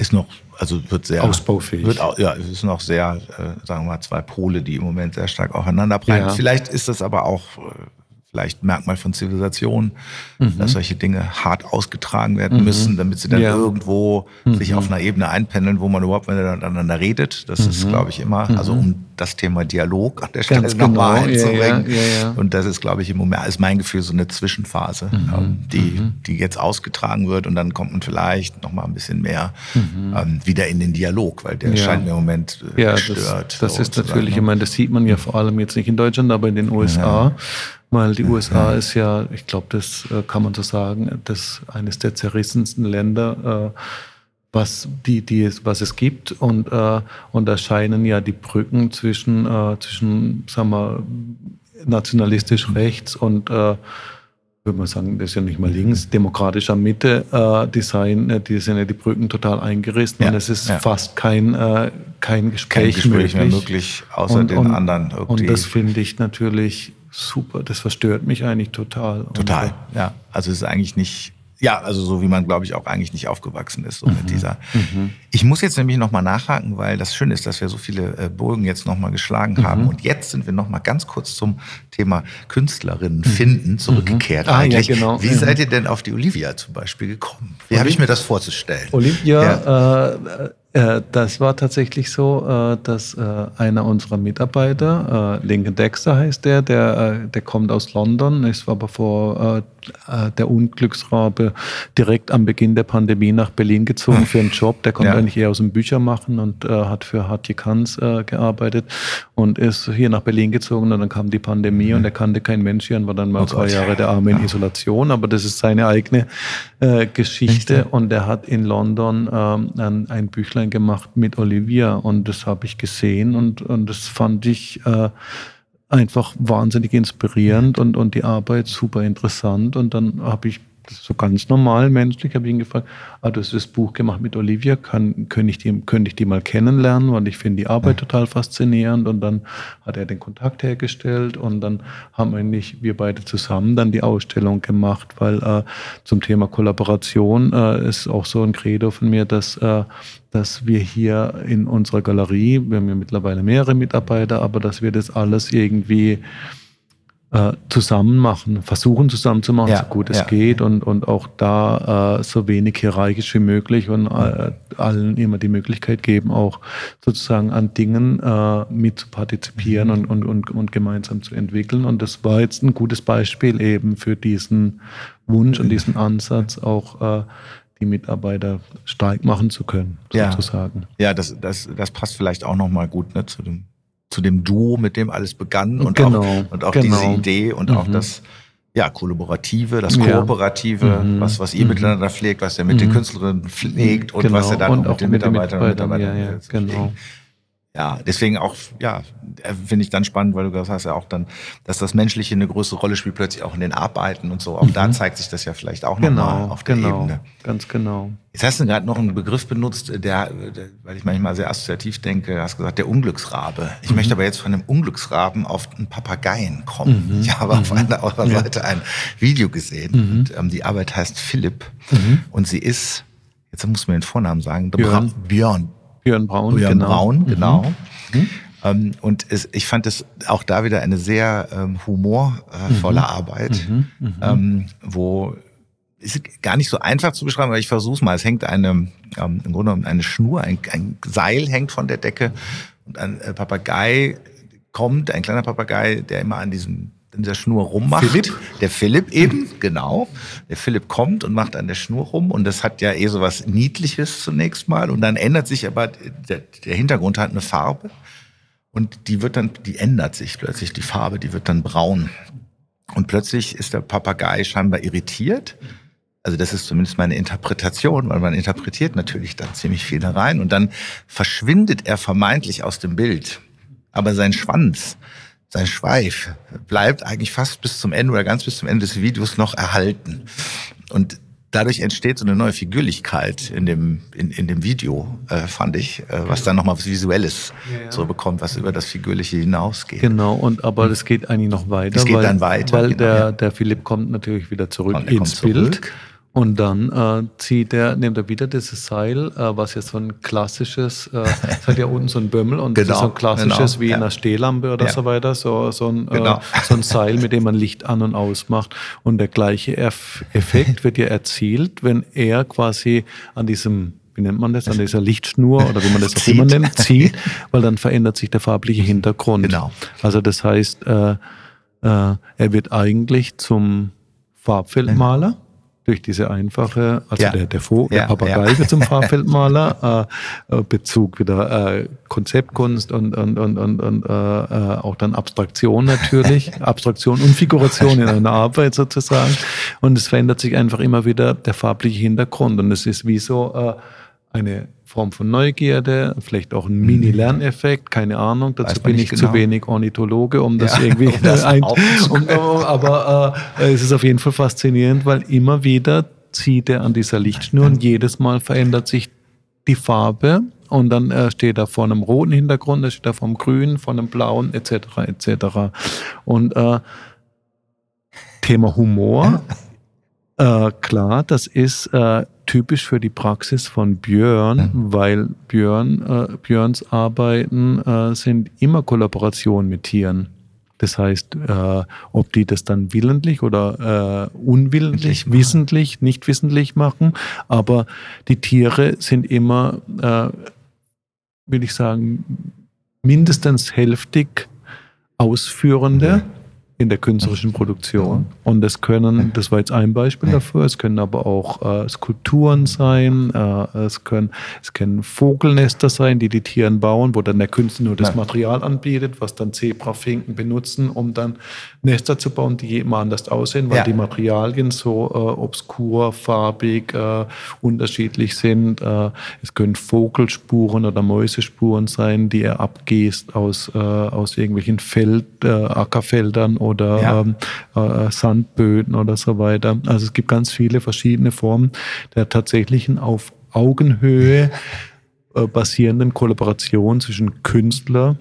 ist noch, also wird sehr ausbaufähig. Wird, ja, es ist noch sehr, äh, sagen wir mal, zwei Pole, die im Moment sehr stark aufeinander prallen. Ja. Vielleicht ist das aber auch äh, vielleicht Merkmal von Zivilisation, mhm. dass solche Dinge hart ausgetragen werden mhm. müssen, damit sie dann ja. irgendwo mhm. sich auf einer Ebene einpendeln, wo man überhaupt miteinander redet. Das ist, mhm. glaube ich, immer, mhm. also um das Thema Dialog an der Stelle Ganz nochmal genau. einzubringen. Ja, ja, Und das ist, glaube ich, im Moment, ist mein Gefühl, so eine Zwischenphase, mhm. ähm, die, die jetzt ausgetragen wird und dann kommt man vielleicht nochmal ein bisschen mehr ähm, wieder in den Dialog, weil der scheint mir im Moment äh, ja, gestört. Das, das ist natürlich, ich meine, das sieht man ja vor allem jetzt nicht in Deutschland, aber in den USA weil die USA ist ja, ich glaube, das äh, kann man so sagen, das eines der zerrissensten Länder, äh, was die, die was es gibt und äh, und da scheinen ja die Brücken zwischen zwischen, sagen wir, nationalistisch rechts und würde man sagen, das ist ja nicht mal links, demokratischer Mitte, äh, Design, die sind ja die Brücken total eingerissen ja, und es ist ja. fast kein, äh, kein Gespräch, kein Gespräch möglich. mehr möglich, außer und, den und, anderen. Irgendwie. Und das finde ich natürlich super. Das verstört mich eigentlich total. Total, und, äh, ja. Also es ist eigentlich nicht, ja, also so wie man, glaube ich, auch eigentlich nicht aufgewachsen ist. So mhm. mit dieser. Mhm. Ich muss jetzt nämlich nochmal nachhaken, weil das Schöne ist, dass wir so viele äh, Burgen jetzt nochmal geschlagen mhm. haben. Und jetzt sind wir nochmal ganz kurz zum Thema Künstlerinnen mhm. finden zurückgekehrt. Mhm. Ah, eigentlich. Ja, genau. Wie mhm. seid ihr denn auf die Olivia zum Beispiel gekommen? Wie habe ich mir das vorzustellen? Olivia, ja. äh, äh, das war tatsächlich so, äh, dass äh, einer unserer Mitarbeiter, Lincoln Dexter heißt der, der, der kommt aus London, ist aber vor der Unglücksrabe direkt am Beginn der Pandemie nach Berlin gezogen für einen Job. Der kommt ja. eigentlich eher aus dem Büchermachen und hat für Hartje Kanz gearbeitet und ist hier nach Berlin gezogen und dann kam die Pandemie mhm. und er kannte kein Mensch hier und war dann mal oh zwei Gott. Jahre der Arme in ja. Isolation, aber das ist seine eigene Geschichte und er hat in London ähm, ein, ein Büchlein Büchlein gemacht mit Olivia und das habe ich gesehen und, und das fand ich äh, einfach wahnsinnig inspirierend und, und die Arbeit super interessant. Und dann habe ich so ganz normal menschlich, habe ich ihn gefragt, ah, du hast das Buch gemacht mit Olivia, kann, könnte, ich die, könnte ich die mal kennenlernen, weil ich finde die Arbeit total faszinierend. Und dann hat er den Kontakt hergestellt. Und dann haben eigentlich wir beide zusammen dann die Ausstellung gemacht, weil äh, zum Thema Kollaboration äh, ist auch so ein Credo von mir, dass äh, dass wir hier in unserer Galerie, wir haben ja mittlerweile mehrere Mitarbeiter, aber dass wir das alles irgendwie äh, zusammen machen, versuchen zusammen zu machen, ja, so gut es ja. geht und, und auch da äh, so wenig hierarchisch wie möglich und äh, allen immer die Möglichkeit geben, auch sozusagen an Dingen äh, mit zu partizipieren mhm. und, und, und, und gemeinsam zu entwickeln. Und das war jetzt ein gutes Beispiel eben für diesen Wunsch und diesen Ansatz auch äh, die Mitarbeiter stark machen zu können, sozusagen. Ja, das, das, das passt vielleicht auch nochmal gut ne, zu dem zu dem Duo, mit dem alles begann und genau, auch, und auch genau. diese Idee und mhm. auch das ja, Kollaborative, das Kooperative, ja. mhm. was, was ihr mhm. miteinander pflegt, was er mit mhm. den Künstlerinnen pflegt und genau. was er dann und auch mit den Mitarbeitern und Mitarbeitern ja, ja, genau. Ja, deswegen auch, ja, finde ich dann spannend, weil du gesagt hast ja auch dann, dass das Menschliche eine größere Rolle spielt, plötzlich auch in den Arbeiten und so. Auch mhm. da zeigt sich das ja vielleicht auch genau, nochmal auf der genau, Ebene. Ganz genau. Jetzt hast du gerade noch einen Begriff benutzt, der, der, weil ich manchmal sehr assoziativ denke, hast gesagt, der Unglücksrabe. Ich mhm. möchte aber jetzt von dem Unglücksraben auf einen Papageien kommen. Mhm. Ich habe auf mhm. einer eurer ja. Seite ein Video gesehen. Mhm. Und, ähm, die Arbeit heißt Philipp mhm. und sie ist, jetzt muss man den Vornamen sagen, Björn. Björn Björn Braun, Björn genau. Braun, genau. Mhm. Ähm, und es, ich fand es auch da wieder eine sehr ähm, humorvolle mhm. Arbeit, mhm. mhm. ähm, wo ist gar nicht so einfach zu beschreiben, aber ich versuche es mal. Es hängt eine, ähm, im Grunde genommen eine Schnur, ein, ein Seil hängt von der Decke und ein äh, Papagei kommt, ein kleiner Papagei, der immer an diesem in der Schnur rummacht. Philipp? Der Philipp eben, genau. Der Philipp kommt und macht an der Schnur rum und das hat ja eh so was Niedliches zunächst mal und dann ändert sich aber, der, der Hintergrund hat eine Farbe und die wird dann, die ändert sich plötzlich, die Farbe, die wird dann braun. Und plötzlich ist der Papagei scheinbar irritiert. Also das ist zumindest meine Interpretation, weil man interpretiert natürlich dann ziemlich viel da rein und dann verschwindet er vermeintlich aus dem Bild. Aber sein Schwanz, sein Schweif bleibt eigentlich fast bis zum Ende oder ganz bis zum Ende des Videos noch erhalten. Und dadurch entsteht so eine neue Figürlichkeit in dem, in, in dem Video, äh, fand ich, äh, was dann nochmal was Visuelles ja, ja. so bekommt, was über das Figürliche hinausgeht. Genau, und aber das geht eigentlich noch weiter. Es geht weil, dann weiter. Weil genau, der, ja. der Philipp kommt natürlich wieder zurück ins Bild. Zurück. Und dann äh, zieht er, nimmt er wieder dieses Seil, äh, was jetzt so ein klassisches, äh, es hat ja unten so ein Bömmel und genau, das ist so ein klassisches genau, wie ja. in einer Stehlampe oder ja. so weiter, so, so, ein, äh, genau. äh, so ein Seil, mit dem man Licht an und aus macht. Und der gleiche Effekt wird ja erzielt, wenn er quasi an diesem wie nennt man das, an dieser Lichtschnur oder wie man das auch immer nennt, zieht, weil dann verändert sich der farbliche Hintergrund. Genau. Also das heißt, äh, äh, er wird eigentlich zum Farbfeldmaler durch diese einfache, also ja. der, der, Vo, ja, der Papagei ja. zum Farbfeldmaler, äh, äh, Bezug wieder äh, Konzeptkunst und, und, und, und, und äh, äh auch dann Abstraktion natürlich, Abstraktion und Figuration in einer Arbeit sozusagen. Und es verändert sich einfach immer wieder der farbliche Hintergrund und es ist wie so äh, eine Form von Neugierde, vielleicht auch ein. Mini-Lerneffekt, keine Ahnung. Dazu bin ich genau. zu wenig Ornithologe, um das ja, irgendwie um das ein, um, aber äh, es ist auf jeden Fall faszinierend, weil immer wieder zieht er an dieser Lichtschnur und jedes Mal verändert sich die Farbe und dann äh, steht er vor einem roten Hintergrund, er steht er vor einem grünen, vor einem blauen etc. etc. Und äh, Thema Humor, äh, klar, das ist äh, typisch für die Praxis von Björn, mhm. weil Björn, äh, Björns Arbeiten äh, sind immer Kollaboration mit Tieren. Das heißt, äh, ob die das dann willentlich oder äh, unwillentlich, wissentlich, nicht wissentlich machen, aber die Tiere sind immer, will ich sagen, mindestens hälftig Ausführende. Mhm in der künstlerischen Produktion. Und es können, das war jetzt ein Beispiel dafür, es können aber auch äh, Skulpturen sein, äh, es, können, es können Vogelnester sein, die die Tieren bauen, wo dann der Künstler nur das Material anbietet, was dann Zebrafinken benutzen, um dann Nester zu bauen, die immer anders aussehen, weil ja. die Materialien so äh, obskur, farbig, äh, unterschiedlich sind. Äh, es können Vogelspuren oder Mäusespuren sein, die er abgießt aus, äh, aus irgendwelchen Feld, Ackerfeldern oder ja. ähm, äh, Sandböden oder so weiter. Also es gibt ganz viele verschiedene Formen der tatsächlichen auf Augenhöhe äh, basierenden Kollaboration zwischen Künstler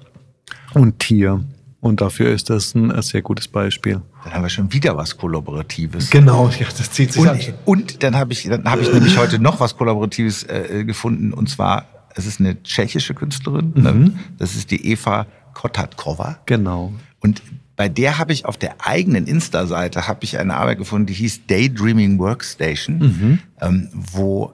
und Tier. Und dafür ist das ein, ein, sehr gutes Beispiel. Dann haben wir schon wieder was Kollaboratives. Genau, ja, das zieht sich und, an. Und dann habe ich, dann habe ich nämlich heute noch was Kollaboratives äh, gefunden. Und zwar, es ist eine tschechische Künstlerin. Ne? Mhm. Das ist die Eva Kotatkova. Genau. Und bei der habe ich auf der eigenen Insta-Seite habe ich eine Arbeit gefunden, die hieß Daydreaming Workstation, mhm. ähm, wo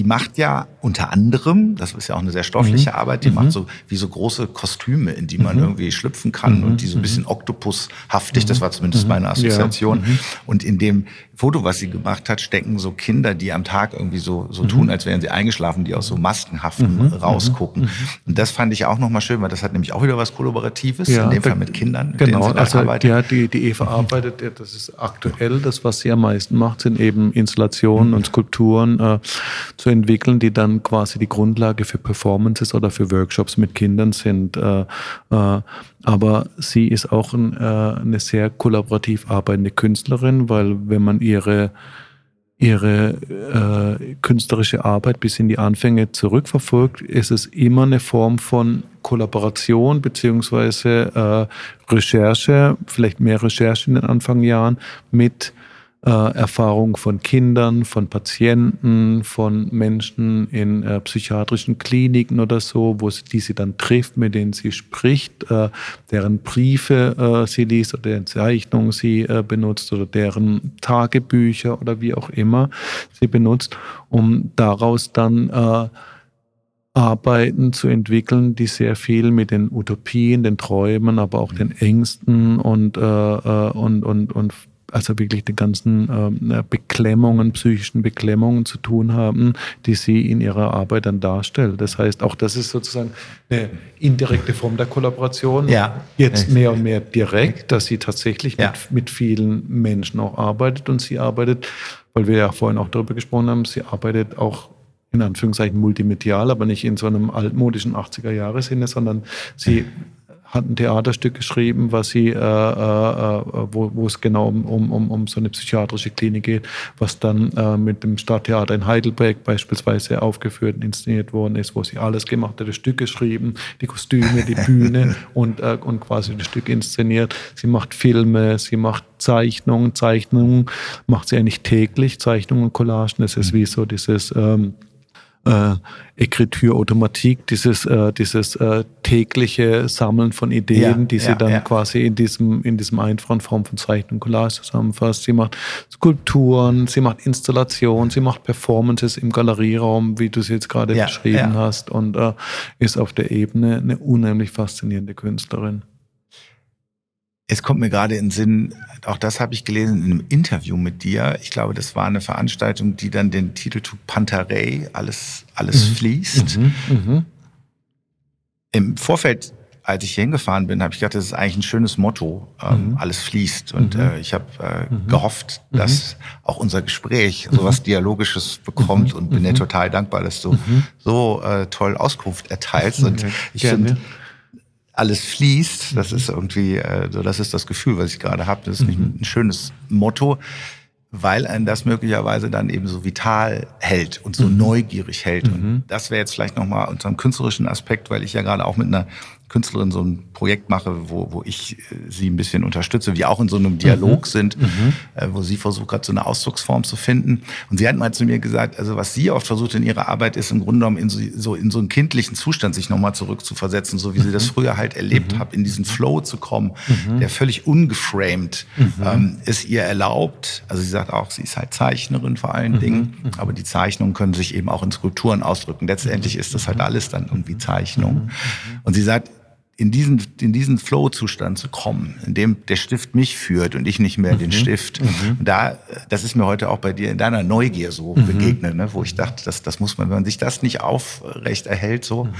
die macht ja unter anderem, das ist ja auch eine sehr stoffliche mhm. Arbeit, die mhm. macht so wie so große Kostüme, in die man mhm. irgendwie schlüpfen kann und die so ein mhm. bisschen oktopushaftig, das war zumindest mhm. meine Assoziation. Ja. Mhm. Und in dem Foto, was sie gemacht hat, stecken so Kinder, die am Tag irgendwie so, so tun, als wären sie eingeschlafen, die aus so maskenhaften rausgucken. Und das fand ich auch nochmal schön, weil das hat nämlich auch wieder was Kollaboratives, ja, in dem Fall mit Kindern. Mit genau, also ja, die, die Eva arbeitet, das ist aktuell, das, was sie am meisten macht, sind eben Installationen und Skulpturen äh, zu entwickeln, die dann quasi die Grundlage für Performances oder für Workshops mit Kindern sind. Äh, äh, aber sie ist auch ein, äh, eine sehr kollaborativ arbeitende Künstlerin, weil wenn man ihre ihre äh, künstlerische Arbeit bis in die Anfänge zurückverfolgt, ist es immer eine Form von Kollaboration beziehungsweise äh, Recherche, vielleicht mehr Recherche in den Anfangsjahren mit äh, Erfahrung von Kindern, von Patienten, von Menschen in äh, psychiatrischen Kliniken oder so, wo sie, die sie dann trifft, mit denen sie spricht, äh, deren Briefe äh, sie liest oder deren Zeichnungen sie äh, benutzt oder deren Tagebücher oder wie auch immer sie benutzt, um daraus dann Arbeiten zu entwickeln, die sehr viel mit den Utopien, den Träumen, aber auch den Ängsten und, äh und, und, und also wirklich die ganzen ähm, Beklemmungen, psychischen Beklemmungen zu tun haben, die sie in ihrer Arbeit dann darstellt. Das heißt, auch das ist sozusagen eine indirekte Form der Kollaboration. Ja. Jetzt mehr und mehr direkt, dass sie tatsächlich ja. mit, mit vielen Menschen auch arbeitet und sie arbeitet, weil wir ja vorhin auch darüber gesprochen haben, sie arbeitet auch in Anführungszeichen multimedial, aber nicht in so einem altmodischen 80er-Jahre-Sinne, sondern sie hat ein Theaterstück geschrieben, was sie, äh, äh, äh, wo, wo es genau um, um, um so eine psychiatrische Klinik geht, was dann äh, mit dem Stadttheater in Heidelberg beispielsweise aufgeführt und inszeniert worden ist, wo sie alles gemacht hat, das Stück geschrieben, die Kostüme, die Bühne und, äh, und quasi das Stück inszeniert. Sie macht Filme, sie macht Zeichnungen, Zeichnungen macht sie eigentlich täglich, Zeichnungen und Collagen, das ist mhm. wie so dieses... Ähm, äh, Ekritur-Automatik, dieses, äh, dieses äh, tägliche Sammeln von Ideen, ja, die sie ja, dann ja. quasi in diesem, in diesem einfachen Form von Zeichnung Collage zusammenfasst. Sie macht Skulpturen, sie macht Installationen, sie macht Performances im Galerieraum, wie du es jetzt gerade beschrieben hast, und äh, ist auf der Ebene eine unheimlich faszinierende Künstlerin. Es kommt mir gerade in den Sinn, auch das habe ich gelesen in einem Interview mit dir. Ich glaube, das war eine Veranstaltung, die dann den Titel trug Pantarei, alles, alles mhm. fließt. Mhm. Mhm. Im Vorfeld, als ich hier hingefahren bin, habe ich gedacht, das ist eigentlich ein schönes Motto, ähm, mhm. alles fließt. Und mhm. äh, ich habe äh, gehofft, dass auch unser Gespräch sowas Dialogisches bekommt und bin dir total dankbar, dass du so äh, toll Auskunft erteilst. Und ich finde alles fließt. Das ist irgendwie, äh, so das ist das Gefühl, was ich gerade habe. Das ist mhm. ein schönes Motto, weil einen das möglicherweise dann eben so vital hält und so mhm. neugierig hält. Und mhm. das wäre jetzt vielleicht nochmal unter einem künstlerischen Aspekt, weil ich ja gerade auch mit einer Künstlerin so ein Projekt mache, wo, wo ich äh, sie ein bisschen unterstütze, wir auch in so einem Dialog mhm. sind, mhm. Äh, wo sie versucht gerade so eine Ausdrucksform zu finden. Und sie hat mal zu mir gesagt, also was sie oft versucht in ihrer Arbeit ist, im Grunde genommen in so, so in so einen kindlichen Zustand sich nochmal zurückzuversetzen, so wie mhm. sie das mhm. früher halt erlebt mhm. hat, in diesen Flow zu kommen, mhm. der völlig ungeframed ähm, ist ihr erlaubt. Also sie sagt auch, sie ist halt Zeichnerin vor allen Dingen, aber die Zeichnungen können sich eben auch in Skulpturen ausdrücken. Letztendlich ist das halt alles dann irgendwie Zeichnung. Und sie sagt, in diesen, in diesen Flow-Zustand zu kommen, in dem der Stift mich führt und ich nicht mehr mhm. den Stift. Mhm. Da, das ist mir heute auch bei dir in deiner Neugier so mhm. begegnet, ne, wo ich dachte, das, das muss man, wenn man sich das nicht aufrecht erhält, so, mhm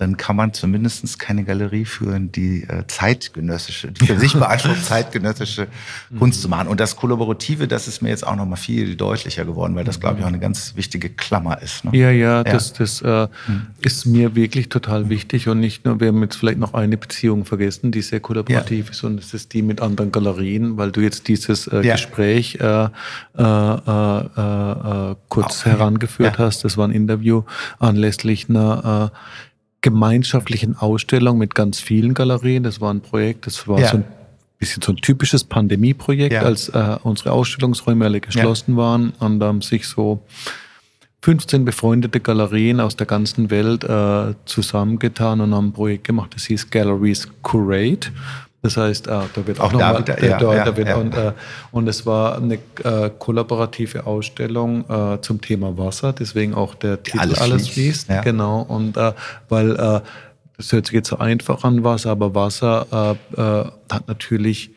dann kann man zumindest keine Galerie führen, die äh, zeitgenössische, die für sich beansprucht, zeitgenössische Kunst zu machen. Und das Kollaborative, das ist mir jetzt auch noch mal viel deutlicher geworden, weil das, glaube ich, auch eine ganz wichtige Klammer ist. Ne? Ja, ja, ja, das, das äh, hm. ist mir wirklich total wichtig. Und nicht nur, wir haben jetzt vielleicht noch eine Beziehung vergessen, die sehr kollaborativ ja. ist, und das ist die mit anderen Galerien, weil du jetzt dieses äh, ja. Gespräch äh, äh, äh, äh, kurz herangeführt hast. Das war ein Interview anlässlich einer äh, gemeinschaftlichen Ausstellung mit ganz vielen Galerien. Das war ein Projekt, das war ja. so ein bisschen so ein typisches Pandemieprojekt, ja. als äh, unsere Ausstellungsräume alle geschlossen ja. waren und haben sich so 15 befreundete Galerien aus der ganzen Welt äh, zusammengetan und haben ein Projekt gemacht, das hieß Galleries Curate. Das heißt, äh, da wird auch, auch nochmal, da, ja, da, da wird, ja. Und, äh, und es war eine äh, kollaborative Ausstellung äh, zum Thema Wasser, deswegen auch der Titel Alles, Alles fließt. Ja. Genau, und äh, weil äh, das hört sich jetzt so einfach an Wasser, aber Wasser hat natürlich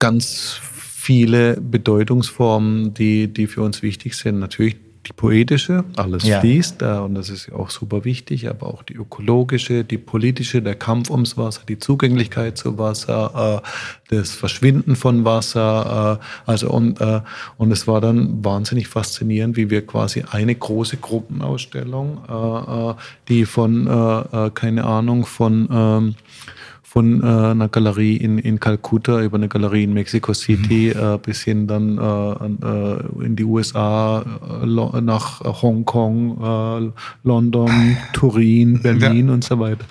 ganz viele Bedeutungsformen, die, die für uns wichtig sind. Natürlich die poetische, alles ja. fließt, äh, und das ist ja auch super wichtig, aber auch die ökologische, die politische, der Kampf ums Wasser, die Zugänglichkeit zu Wasser, äh, das Verschwinden von Wasser, äh, also und, äh, und es war dann wahnsinnig faszinierend, wie wir quasi eine große Gruppenausstellung, äh, äh, die von, äh, keine Ahnung, von ähm, von äh, einer Galerie in, in Kalkutta über eine Galerie in Mexico City mhm. äh, bis hin dann äh, äh in die USA, äh, nach Hongkong, äh, London, Turin, Berlin ja. und so weiter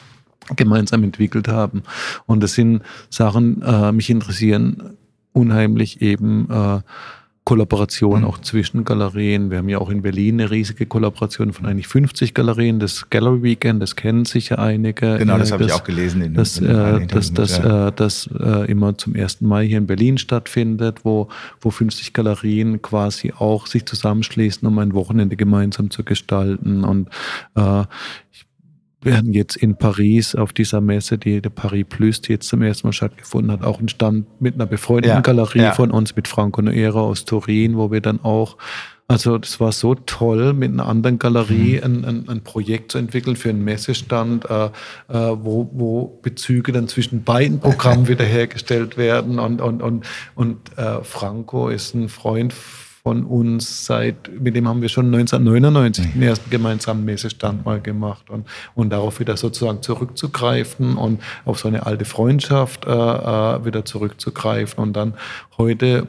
gemeinsam entwickelt haben. Und das sind Sachen, mich interessieren unheimlich eben Kollaboration mhm. auch zwischen Galerien. Wir haben ja auch in Berlin eine riesige Kollaboration von eigentlich 50 Galerien. Das Gallery Weekend, das kennen sicher einige. Genau, das äh, habe ich auch gelesen. In, das, in äh, das, das, ja. äh, das äh, immer zum ersten Mal hier in Berlin stattfindet, wo, wo 50 Galerien quasi auch sich zusammenschließen, um ein Wochenende gemeinsam zu gestalten. Und äh, ich werden jetzt in Paris auf dieser Messe, die der Paris Plus, die jetzt zum ersten Mal stattgefunden hat, auch ein Stand mit einer befreundeten ja, Galerie ja. von uns, mit Franco Noera aus Turin, wo wir dann auch also das war so toll, mit einer anderen Galerie mhm. ein, ein, ein, Projekt zu entwickeln für einen Messestand, äh, äh, wo, wo Bezüge dann zwischen beiden Programmen wiederhergestellt werden. Und, und, und, und äh, Franco ist ein Freund von uns seit, mit dem haben wir schon 1999 den ersten gemeinsamen Messestand mal gemacht und, und darauf wieder sozusagen zurückzugreifen und auf so eine alte Freundschaft äh, äh, wieder zurückzugreifen und dann heute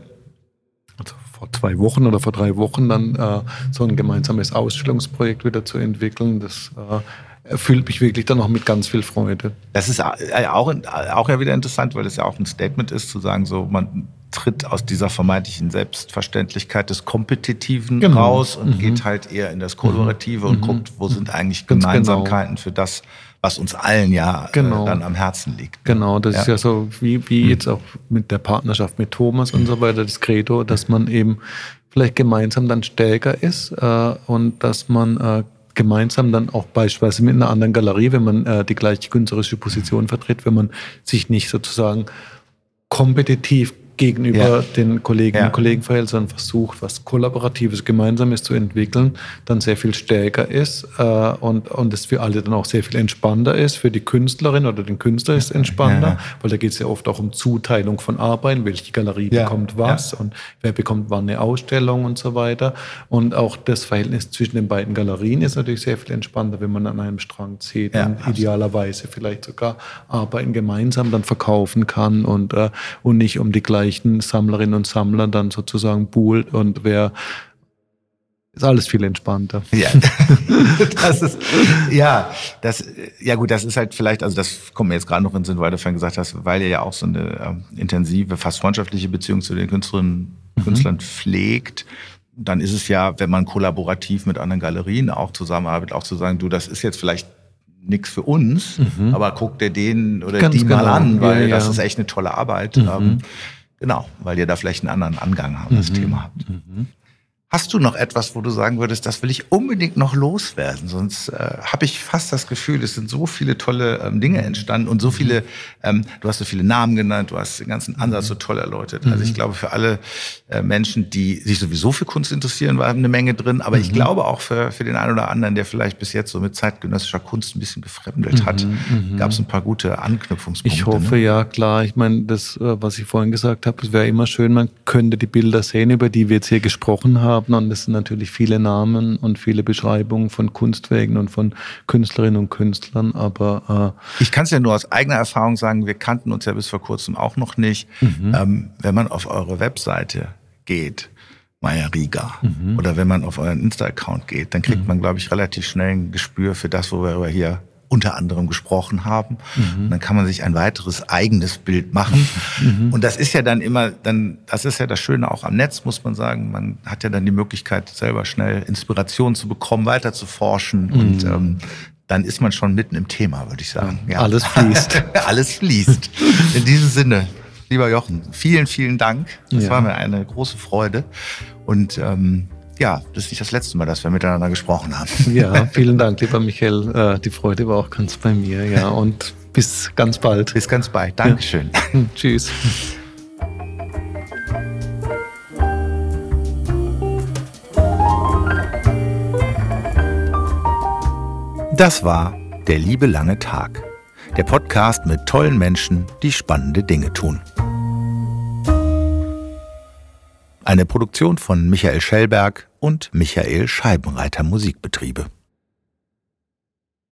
also vor zwei Wochen oder vor drei Wochen dann äh, so ein gemeinsames Ausstellungsprojekt wieder zu entwickeln. Das äh, erfüllt mich wirklich dann auch mit ganz viel Freude. Das ist äh, auch, auch ja wieder interessant, weil es ja auch ein Statement ist, zu sagen, so man tritt aus dieser vermeintlichen Selbstverständlichkeit des Kompetitiven genau. raus und mhm. geht halt eher in das Kollaborative mhm. und guckt, wo sind eigentlich Ganz genau. Gemeinsamkeiten genau. für das, was uns allen ja äh, genau. äh, dann am Herzen liegt. Genau, das ja. ist ja so wie, wie mhm. jetzt auch mit der Partnerschaft mit Thomas und so weiter, das Credo, dass man eben vielleicht gemeinsam dann stärker ist äh, und dass man äh, gemeinsam dann auch beispielsweise mit einer anderen Galerie, wenn man äh, die gleiche künstlerische Position vertritt, wenn man sich nicht sozusagen kompetitiv gegenüber ja. den Kolleginnen ja. und Kollegen verhält, sondern versucht, was Kollaboratives, Gemeinsames zu entwickeln, dann sehr viel stärker ist äh, und, und es für alle dann auch sehr viel entspannter ist. Für die Künstlerin oder den Künstler ist entspannter, ja. weil da geht es ja oft auch um Zuteilung von Arbeiten, welche Galerie bekommt was und wer bekommt wann eine Ausstellung und so weiter. Und auch das Verhältnis zwischen den beiden Galerien ist natürlich sehr viel entspannter, wenn man an einem Strang zieht und idealerweise vielleicht sogar Arbeiten gemeinsam dann verkaufen kann und, äh, und nicht um die gleiche reichen Sammlerinnen und Sammler dann sozusagen buhlt und wer ist alles viel entspannter. Ja, das ist, ja, das, ja gut, das ist halt vielleicht, also das kommt mir jetzt gerade noch in den Sinn, weil du vorhin gesagt hast, weil ihr ja auch so eine ähm, intensive, fast freundschaftliche Beziehung zu den Künstlerinnen, mhm. Künstlern pflegt, dann ist es ja, wenn man kollaborativ mit anderen Galerien auch zusammenarbeitet, auch zu sagen, du, das ist jetzt vielleicht nichts für uns, mhm. aber guck dir den oder Ganz die genau. mal an, weil ja, ja. das ist echt eine tolle Arbeit. Mhm. Ähm, Genau, weil ihr da vielleicht einen anderen Angang an das mhm. Thema habt. Mhm. Hast du noch etwas, wo du sagen würdest, das will ich unbedingt noch loswerden? Sonst äh, habe ich fast das Gefühl, es sind so viele tolle ähm, Dinge entstanden und so viele, ähm, du hast so viele Namen genannt, du hast den ganzen Ansatz so toll erläutert. Also ich mhm. glaube, für alle äh, Menschen, die sich sowieso für Kunst interessieren, war eine Menge drin. Aber ich mhm. glaube auch für, für den einen oder anderen, der vielleicht bis jetzt so mit zeitgenössischer Kunst ein bisschen gefremdelt hat, mhm, gab es ein paar gute Anknüpfungspunkte. Ich hoffe, ne? ja, klar. Ich meine, das, äh, was ich vorhin gesagt habe, es wäre immer schön, man könnte die Bilder sehen, über die wir jetzt hier gesprochen haben haben. Und es sind natürlich viele Namen und viele Beschreibungen von Kunstwerken und von Künstlerinnen und Künstlern. Aber äh ich kann es ja nur aus eigener Erfahrung sagen, wir kannten uns ja bis vor kurzem auch noch nicht. Mhm. Ähm, wenn man auf eure Webseite geht, Maya Riga. Mhm. Oder wenn man auf euren Insta-Account geht, dann kriegt mhm. man, glaube ich, relativ schnell ein Gespür für das, worüber wir hier unter anderem gesprochen haben. Mhm. Und dann kann man sich ein weiteres eigenes Bild machen. Mhm. Und das ist ja dann immer, dann, das ist ja das Schöne auch am Netz, muss man sagen. Man hat ja dann die Möglichkeit, selber schnell Inspiration zu bekommen, weiter zu forschen. Mhm. Und ähm, dann ist man schon mitten im Thema, würde ich sagen. Ja. Alles fließt. Alles fließt. In diesem Sinne, lieber Jochen, vielen, vielen Dank. Das ja. war mir eine große Freude. Und ähm, ja, das ist nicht das letzte Mal, dass wir miteinander gesprochen haben. Ja, vielen Dank, lieber Michael. Äh, die Freude war auch ganz bei mir, ja. Und bis ganz bald. Bis ganz bald. Dankeschön. Ja. Hm, tschüss. Das war Der liebe lange Tag. Der Podcast mit tollen Menschen, die spannende Dinge tun. Eine Produktion von Michael Schellberg und Michael Scheibenreiter Musikbetriebe.